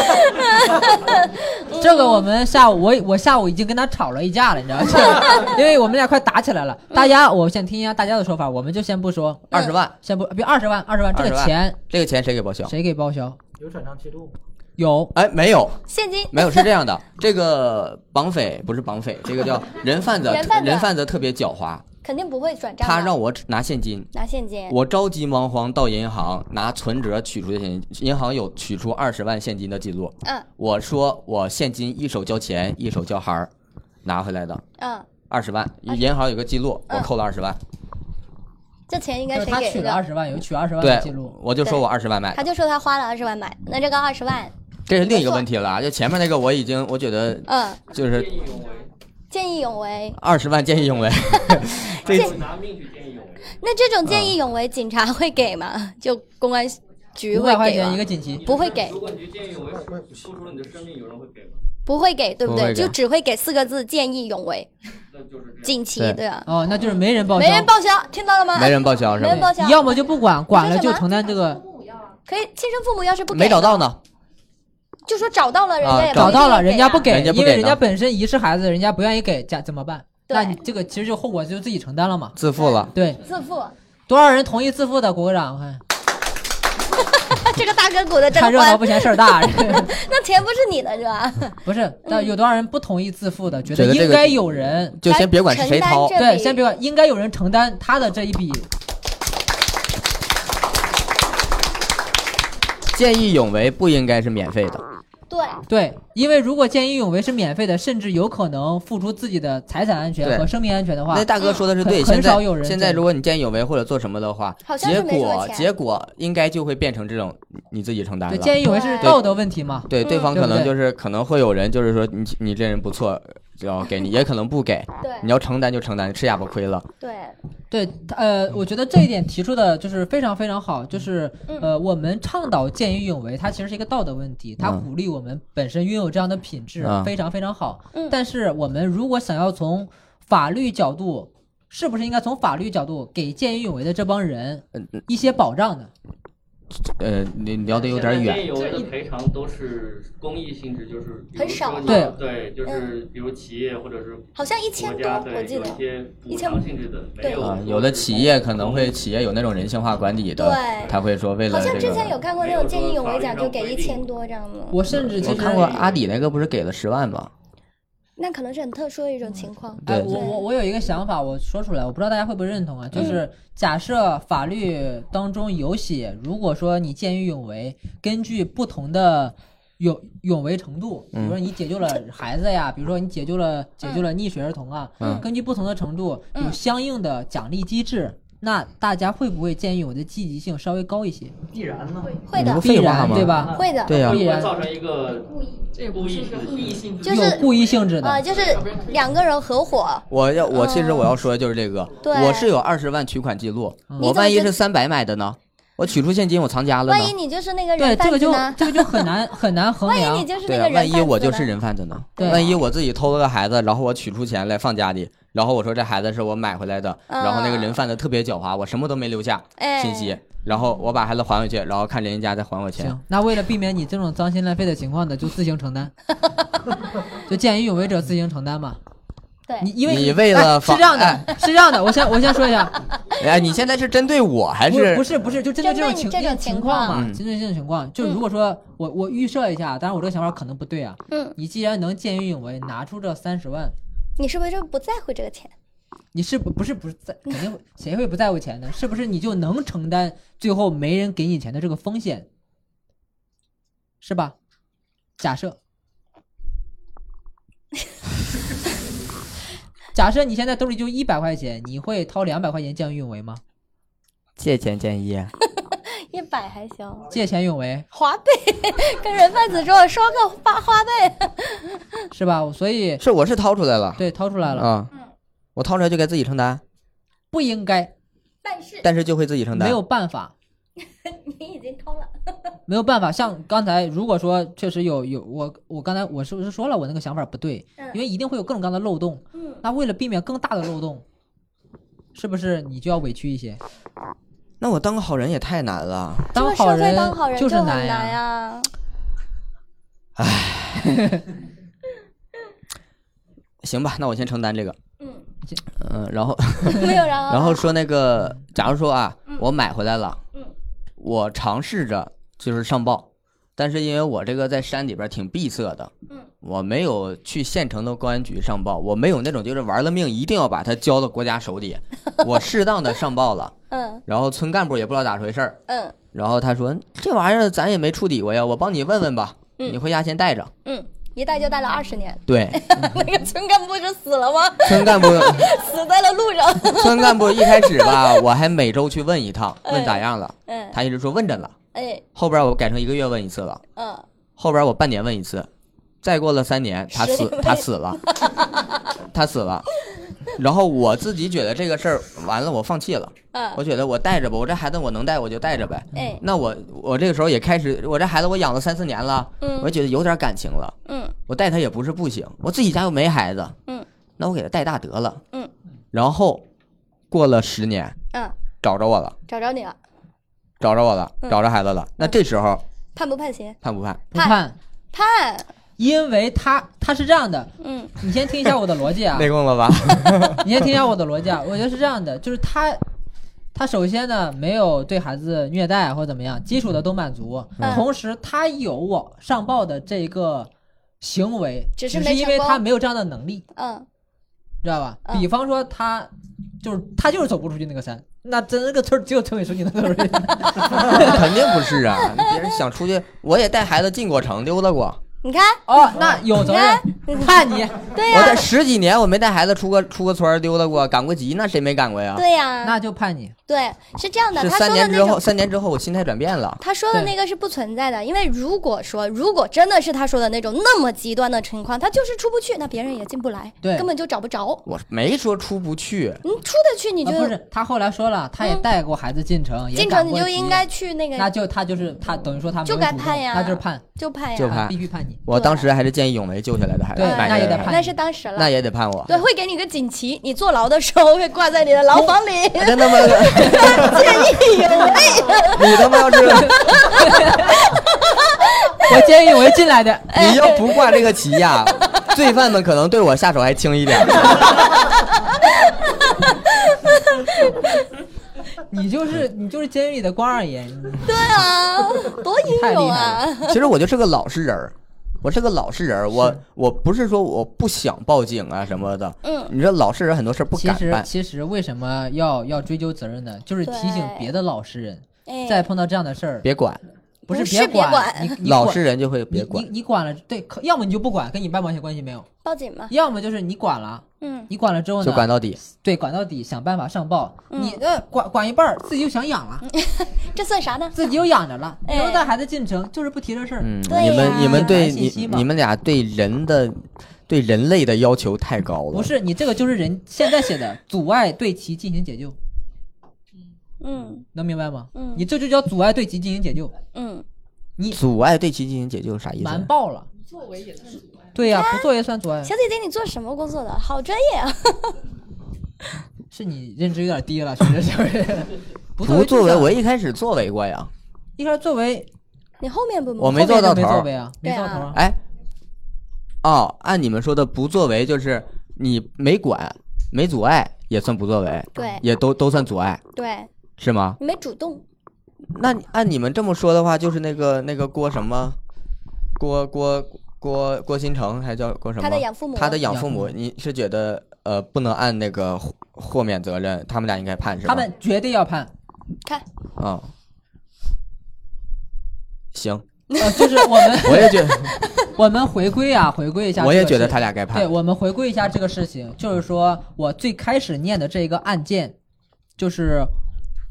这个我们下午我我下午已经跟他吵了一架了，你知道吗？因为我们俩快打起来了。大家，我先听一下大家的说法，我们就先不说二十万，先不别二十万，二十万这20万个钱这个钱谁给报销？谁给报销？有转账记录，有。哎，没有，现金。没有，是这样的，[LAUGHS] 这个绑匪不是绑匪，这个叫 [LAUGHS] 人贩子，人贩子。人贩子特别狡猾，肯定不会转账的，他让我拿现金。拿现金，我着急忙慌到银行拿存折取出的现金，银行有取出二十万现金的记录。嗯。我说我现金一手交钱，一手交孩儿，拿回来的。嗯，二十万，银行有个记录，我嗯扣了二十万。这钱应该是他谁给的？取了二十万，有取二十万的对记录。，我就说我二十万买的，他就说他花了二十万买，那这个二十万，这是另一个问题了啊。就前面那个我已经我觉得嗯，就是见义勇为。二十万见义勇为，这那这种嗯见义勇为，警察会给吗？就公安局五百块会给吗钱一个？锦旗，不会给，如果你见义勇为，付出了你的生命，有人会给吗？不会给，对不对？就只会给四个字“见义勇为那就是这”，样。锦旗，对对啊，哦，那就是没人报销，没人报销，听到了吗？没人报销是吧？没人报销，要么就不管，管了就承担这个。可以亲生父母要是不给，没找到，呢，就说找到了，人啊家也不找到了，人家不给，不给因为人家本身遗失孩子，人家不愿意给，家怎么办？那你这个其实就后果就自己承担了嘛。自负了。对，自负。多少人同意自负的？鼓个掌，我看 [LAUGHS] 这个大哥鼓的真欢看热闹不，嫌事儿大。[LAUGHS] 那钱不是你的是吧？[LAUGHS] 不是，那有多少人不同意自负的？觉觉得应该有人就先别管是谁掏对，先别管，应该有人承担他的这一笔。见义勇为不应该是免费的。对，对，因为如果见义勇为是免费的，甚至有可能付出自己的财产安全和生命安全的话那，大哥说的是对，很很现在少有人现在如果你见义勇为或者做什么的话结果结果应该就会变成这种你自己承担对，了。见义勇为是道德问题嘛？对，对方可能就是可能会有人就是说你你这人不错，就要给你，也可能不给。[LAUGHS] 对你要承担就承担，吃哑巴亏了。对，对，呃，我觉得这一点提出的就是非常非常好，就是嗯呃，我们倡导见义勇为，它其实是一个道德问题，它嗯鼓励我们本身拥有这样的品质，嗯非常非常好。嗯但是我们如果想要从法律角度，是不是应该从法律角度给见义勇为的这帮人嗯一些保障呢？呃，你聊得有点远。见义勇为的赔偿都是公益性质，就是比如很少说对对，就是比如企业或者是好像一千多，对我记得有一。些补一千偿性质的，有啊，有的企业可能会，企业有那种人性化管理的，他会说为了这好像之前有个。看过那种见义勇为奖，就给一千多这样的。我甚至我看过阿里那个，不是给了十万吗？那可能是很特殊的一种情况。哎，对我我我有一个想法，我说出来，我不知道大家会不会认同啊。嗯就是假设法律当中有写，如果说你见义勇为，根据不同的勇勇为程度，比如说你解救了孩子呀，比如说你解救了解救了溺水儿童啊，嗯根据不同的程度有相应的奖励机制。那大家会不会建议我的积极性稍微高一些？必然呢？会的你不必废话吗？然对吧？会的，对呀必然造成一个故意这故意故意性就是有故意性质的。啊，就是两个人合伙，我要我其实我要说的就是这个，对我是有二十万取款记录，嗯我万一是三百买的呢？我取出现金，我藏家了呢？万一你就是那个对，人这个就贩子呢？这个就很难很难衡万一量你。就是那个，人对啊万一我就是人贩子呢？对万一我自己偷了个孩子，然后我取出钱来放家里，然后我说这孩子是我买回来的，然后那个人贩子特别狡猾，我什么都没留下哎。信息，然后我把孩子还回去，然后看人家再还我钱。行。，那为了避免你这种脏心烂肺的情况呢，就自行承担，[LAUGHS] 就见义勇为者自行承担嘛。对。你因为你为了是这样的哎，是这样的，我先我先说一下，哎，你现在是针对我还是不是不是，就针对这种情这种情情况。况嘛，嗯。针对这种情况，就如果说我我预设一下，当然我这个想法可能不对啊，嗯，你既然能见义勇为，拿出这三十万，你是不是就不在乎这个钱？你是不不是不是在肯定谁会不在乎钱呢？是不是你就能承担最后没人给你钱的这个风险，是吧？假设，[LAUGHS] 假设你现在兜里就一百块钱，你会掏两百块钱见义勇为吗？借钱建议？一百还行，借钱勇为 [LAUGHS] 花呗，[LAUGHS] 跟人贩子说刷个花花呗。[LAUGHS] 是吧？所以是我是掏出来了对掏出来了，啊，我掏出来就该自己承担，不应该，但是但是就会自己承担。没有办法，你已经掏了，没有办法。像刚才如果说确实有有我我刚才我是不是说了我那个想法不对？嗯因为一定会有各种各样的漏洞。嗯，那为了避免更大的漏洞，是不是你就要委屈一些？那我当个好人也太难了。当好人当好人就是难呀。唉。[LAUGHS] 行吧，那我先承担这个。嗯，嗯，然后 [LAUGHS] 没有然后，然后说那个，假如说啊嗯，我买回来了，嗯我尝试着就是上报，但是因为我这个在山里边挺闭塞的，嗯我没有去县城的公安局上报，我没有那种就是玩了命一定要把它交到国家手里，[LAUGHS] 我适当的上报了，嗯然后村干部也不知道咋回事儿，嗯然后他说这玩意儿咱也没处理过呀，我帮你问问吧，嗯你回家先带着。嗯，一带就带了二十年，对，[LAUGHS] 那个村干部是死了吗？村干部 [LAUGHS] 死在了路上。村干部一开始吧，我还每周去问一趟，问哎咋样了，嗯，他一直说问着了。哎，后边我改成一个月问一次了，嗯，后边我半年问一次，再过了三年，他死他死了，[LAUGHS] 他死了。然后我自己觉得这个事儿完了，我放弃了。嗯。我觉得我带着吧，我这孩子我能带我就带着呗。哎，那我我这个时候也开始，我这孩子我养了三四年了，嗯。我觉得有点感情了。嗯。我带他也不是不行，我自己家又没孩子，嗯，那我给他带大得了。嗯，然后过了十年，嗯，找着我了，找着你了，找着我了，嗯。找着孩子了。那这时候判不判刑？判不判？不判，判。因为他他是这样的，嗯。你先听一下我的逻辑啊，内功了吧？[LAUGHS] [LAUGHS] 你先听一下我的逻辑啊，我觉得是这样的，就是他，他首先呢没有对孩子虐待或者怎么样，基础的都满足，嗯。同时他有我上报的这个行为，只只是因为他没有这样的能力，嗯。知道吧？嗯。比方说他就是他就是走不出去那个山，那真是个村只有村委书记能走出去。[LAUGHS] 肯定不是啊！别人想出去，我也带孩子进过城，溜达过。你看，哦，那有责任，判你。[LAUGHS] 对呀我这，十几年我没带孩子出个出个村儿溜达过，赶过集，那谁没赶过呀？对呀，那就判你。对，是这样的。是他三年之后，说的那种，三年之后我心态转变了。他说的那个是不存在的，因为如果说如果真的是他说的那种那么极端的情况，他就是出不去，那别人也进不来，对根本就找不着。我没说出不去，你出得去，你就啊、不是，他后来说了，他也嗯带过孩子进城，也进城你就应该去那个那个就他就是他等于说他就该判呀那就是判，就判呀，就判啊必须判你。我当时还是见义勇为救下来的孩子，对那也得判那是当时了。那也得判我。对，会给你个锦旗，你坐牢的时候会挂在你的牢房里。真他妈的，见义勇为。你他妈要是 [LAUGHS] 我见义勇为进来的，[LAUGHS] 你要不挂这个旗呀，罪犯们可能对我下手还轻一点。[LAUGHS] 你就是你就是监狱里的关二爷，对啊，多英勇啊！其实我就是个老实人儿，我是个老实人，我我不是说我不想报警啊什么的。嗯，你说老实人很多事儿不其实敢办，其实为什么要要追究责任呢？就是提醒别的老实人，哎再碰到这样的事儿，别管。不是别管，管你你管老实人就会别管你。你管了，对，可要么你就不管，跟你半毛钱关系没有；报警吗。要么就是你管了，嗯，你管了之后呢，就管到底。对，管到底，想办法上报。嗯你的管管一半，自己就想养了，[LAUGHS] 这算啥呢？自己又养着了，哎以后带孩子进城就是不提这事你们你们对你你们俩对人的对人类的要求太高了。不是你这个就是人现在写的阻碍对其进行解救，嗯能明白吗？嗯你这就叫阻碍对其进行解救，嗯，你阻碍对其进行解救啥意思？瞒报了。不作为也算阻碍对呀、不作为算阻碍，小姐姐，你做什么工作的？好专业啊！[LAUGHS] 是你认知有点低了，是不是？不 [LAUGHS] 不作为，为，我一开始作为过呀。一开始作为你后面不我没做到头儿没作为啊，没对啊做到头啊。哎，哦，按你们说的不作为，就是你没管、没阻碍，也算不作为，对也都都算阻碍，对，是吗？你没主动。那按你们这么说的话，就是那个那个郭什么，郭郭郭郭新成还叫郭什么？他的养父母他的养父母，父。母你是觉得呃不能按那个豁豁免责任，他们俩应该判是吧？他们绝对要判，看，啊、行，呃，就是我们 [LAUGHS] 我也觉得，[LAUGHS] 我们回归啊，回归一下我也觉得他俩该判。对，我们回归一下这个事情，就是说我最开始念的这个案件，就是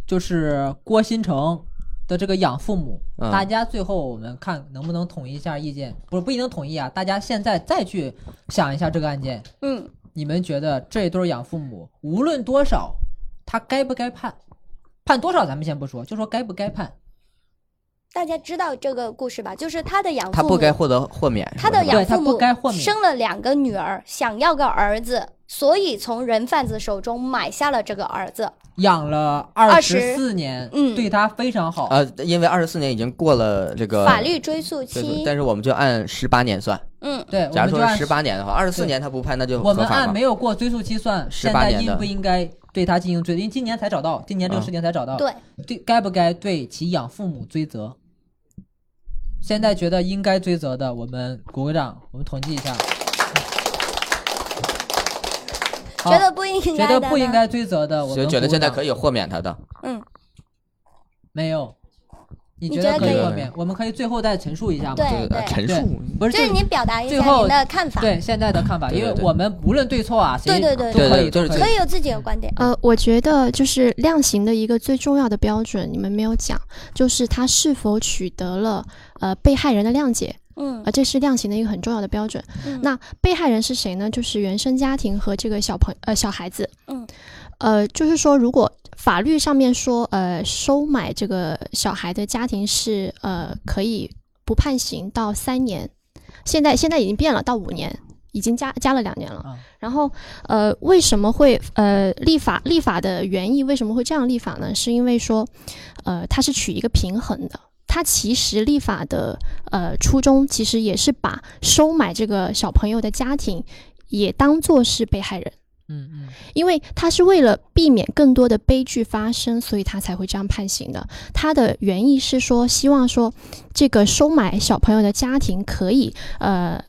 就是郭新成的这个养父母，嗯大家最后我们看能不能统一一下意见，不是不一定统一啊，大家现在再去想一下这个案件，嗯，你们觉得这对养父母无论多少，他该不该判？判多少咱们先不说，就说该不该判。大家知道这个故事吧？就是他的养父母，他不该获得豁免。他的是吧对他不养父母该豁免生了两个女儿，想要个儿子，所以从人贩子手中买下了这个儿子。养了二十四年，嗯对他非常好。呃，因为二十四年已经过了这个法律追诉对对期，但是我们就按十八年算。嗯，对，假如说十八年的话，二十四年他不判，那就我们按没有过追诉期算，18现在年应不应该对他进行追？因为今年才找到，今年这个啊事情才找到，对，对，该不该对其养父母追责？现在觉得应该追责的，我们鼓个掌，我们统计一下。好觉得不应该的呢，得不应该追责的，我觉得现在可以豁免他的。嗯，没有？你你觉得可以豁免？我们可以最后再陈述一下吗？对这个对陈述，不是就是就你表达一下最后您的看法，对现在的看法，因为对对对我们无论对错啊，谁对对对都可以，对对就是都可以可以有自己的观点。呃，我觉得就是量刑的一个最重要的标准，你们没有讲，就是他是否取得了呃被害人的谅解，嗯啊，这是量刑的一个很重要的标准。嗯那被害人是谁呢？就是原生家庭和这个小朋呃小孩子。嗯，呃，就是说，如果法律上面说，呃，收买这个小孩的家庭是呃可以不判刑到三年，现在现在已经变了到五年，已经加加了两年了。啊然后呃，为什么会呃立法立法的原意为什么会这样立法呢？是因为说，呃，它是取一个平衡的。它其实立法的呃初衷其实也是把收买这个小朋友的家庭也当做是被害人。嗯嗯，因为他是为了避免更多的悲剧发生，所以他才会这样判刑的。他的原意是说，希望说这个收买小朋友的家庭可以呃，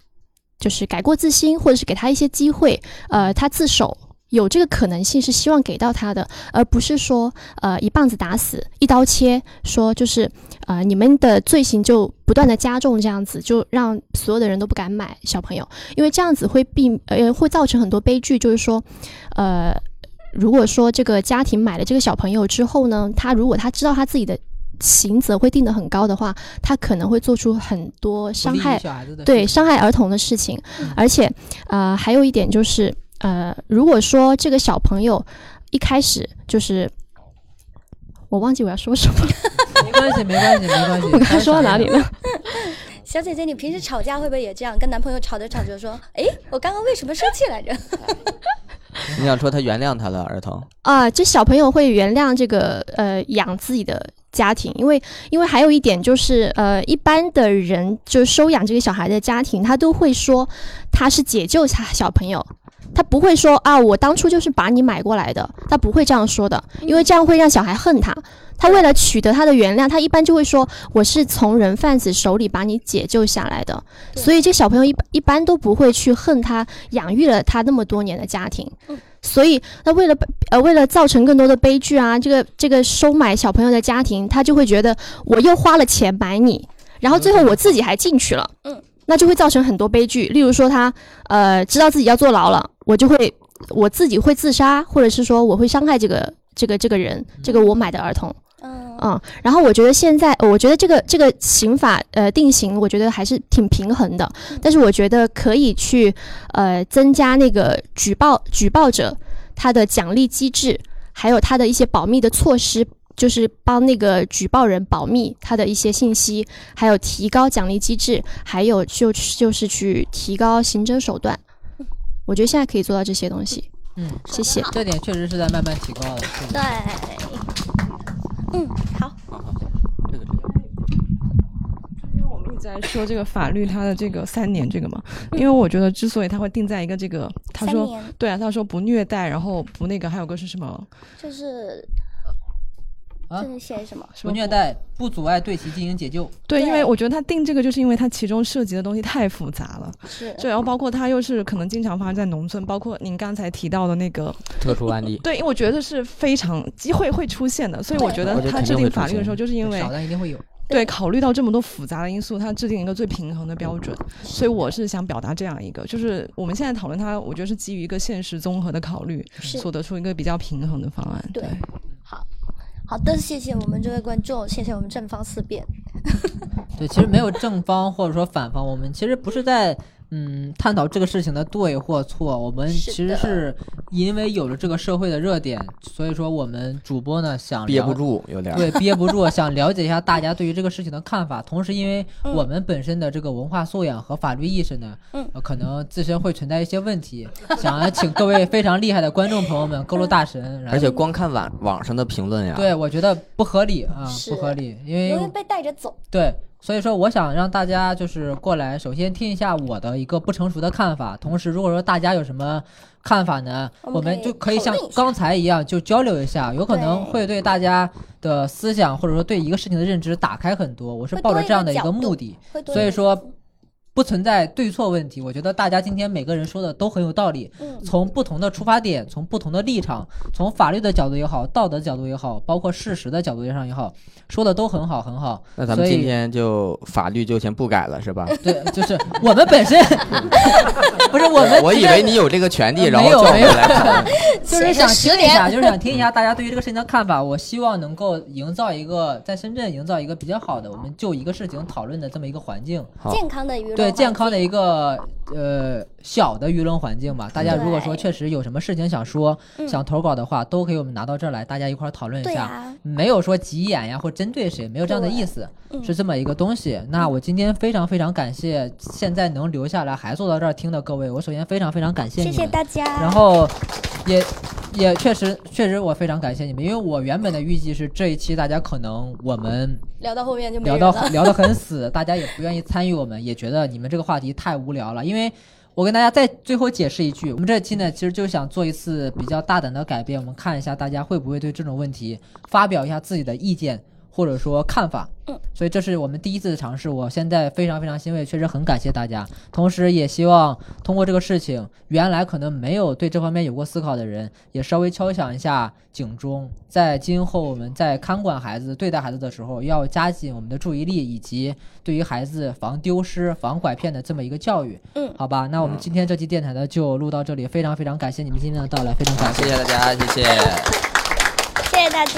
就是改过自新，或者是给他一些机会，呃，他自首。有这个可能性是希望给到他的，而不是说呃一棒子打死，一刀切，说就是呃你们的罪行就不断的加重，这样子就让所有的人都不敢买小朋友，因为这样子会避呃会造成很多悲剧，就是说呃如果说这个家庭买了这个小朋友之后呢，他如果他知道他自己的刑责会定得很高的话，他可能会做出很多伤害对伤害儿童的事情，而且呃还有一点就是呃，如果说这个小朋友一开始就是。我忘记我要说什么了，没关系，没关系，没关系。[LAUGHS] 我刚才说到哪里了？小姐姐，你平时吵架会不会也这样？跟男朋友吵着吵着说：“ [LAUGHS] 哎，我刚刚为什么生气来着你想说他原谅他了儿童？啊，这小朋友会原谅这个呃养自己的家庭，因为因为还有一点就是呃，一般的人就收养这个小孩的家庭，他都会说他是解救他小朋友。他不会说啊，我当初就是把你买过来的，他不会这样说的，因为这样会让小孩恨他。他为了取得他的原谅，他一般就会说我是从人贩子手里把你解救下来的，所以这小朋友一般一般都不会去恨他养育了他那么多年的家庭。所以那为了呃为了造成更多的悲剧啊，这个这个收买小朋友的家庭，他就会觉得我又花了钱买你，然后最后我自己还进去了，嗯，那就会造成很多悲剧。例如说他呃知道自己要坐牢了，我就会我自己会自杀，或者是说我会伤害这个这个这个人，这个我买的儿童。嗯，然后我觉得现在，我觉得这个这个刑法呃定刑，我觉得还是挺平衡的。但是我觉得可以去呃增加那个举报举报者他的奖励机制，还有他的一些保密的措施，就是帮那个举报人保密他的一些信息，还有提高奖励机制，还有就就是去提高刑侦手段。我觉得现在可以做到这些东西。嗯，谢谢。这点确实是在慢慢提高的。对，嗯，好。我们一直在说这个法律它的这个三年这个嘛，因为我觉得之所以它会定在一个这个，他说对啊，他说不虐待，然后不那个，还有个是什么？就是啊这是写什么？不虐待，不阻碍对其进行解救。对，因为我觉得他定这个，就是因为它其中涉及的东西太复杂了。是对，然后包括它又是可能经常发生在农村，包括您刚才提到的那个特殊案例。对，因为我觉得是非常机会会出现的，所以我觉得他制定法律的时候，就是因为少但一定会有。对，考虑到这么多复杂的因素，它制定一个最平衡的标准，所以我是想表达这样一个，就是我们现在讨论它，我觉得是基于一个现实综合的考虑，所得出一个比较平衡的方案。对，好好的，谢谢我们这位观众，谢谢我们正方四辩。[LAUGHS] 对，其实没有正方或者说反方，我们其实不是在嗯探讨这个事情的对或错，我们其实是因为有了这个社会的热点，所以说我们主播呢想憋不住有点对，[LAUGHS] 憋不住，想了解一下大家对于这个事情的看法，同时因为嗯我们本身的这个文化素养和法律意识呢，嗯呃可能自身会存在一些问题，想要请各位非常厉害的观众朋友们各路大神，然后而且光看网网上的评论呀，对我觉得不合理啊，不合理，因为容易被带着走。对，所以说我想让大家就是过来，首先听一下我的一个不成熟的看法，同时如果说大家有什么看法呢，我们就可以像刚才一样就交流一下，有可能会对大家的思想或者说对一个事情的认知打开很多。我是抱着这样的一个目的所以说。不存在对错问题，我觉得大家今天每个人说的都很有道理。嗯从不同的出发点，从不同的立场，从法律的角度也好，道德角度也好，包括事实的角度上也好，说的都很好很好。那咱们所以今天就法律就先不改了，是吧？对，就是我们本身 [LAUGHS] 不是我们，我以为你有这个权利，然后没有没有来看。[LAUGHS] 就是想写听一下，就是想听一下大家对于这个事情的看法。我希望能够营造一个在深圳营造一个比较好的，我们就一个事情讨论的这么一个环境。好健康的舆论对健康的一个呃小的舆论环境吧。大家如果说确实有什么事情想说、嗯想投稿的话，都可以我们拿到这儿来，大家一块儿讨论一下。啊没有说急眼呀或针对谁，没有这样的意思，嗯是这么一个东西。那我今天非常非常感谢现在能留下来还坐到这儿听的各位，我首先非常非常感谢你们。谢大家。然后也也确实确实我非常感谢你们，因为我原本的预计是这一期大家可能我们聊到后面就聊到聊得很死，大家也不愿意参与我们，也觉得你们这个话题太无聊了。因为我跟大家再最后解释一句，我们这期呢其实就想做一次比较大胆的改变，我们看一下大家会不会对这种问题发表一下自己的意见或者说看法。嗯，所以这是我们第一次的尝试，我现在非常非常欣慰，确实很感谢大家。同时也希望通过这个事情，原来可能没有对这方面有过思考的人，也稍微敲响一下警钟，在今后我们在看管孩子、对待孩子的时候，要加紧我们的注意力，以及对于孩子防丢失、防拐骗的这么一个教育。嗯，好吧，那我们今天这期电台呢就录到这里，非常非常感谢你们今天的到来，非常感谢谢谢大家，谢谢。谢谢大家。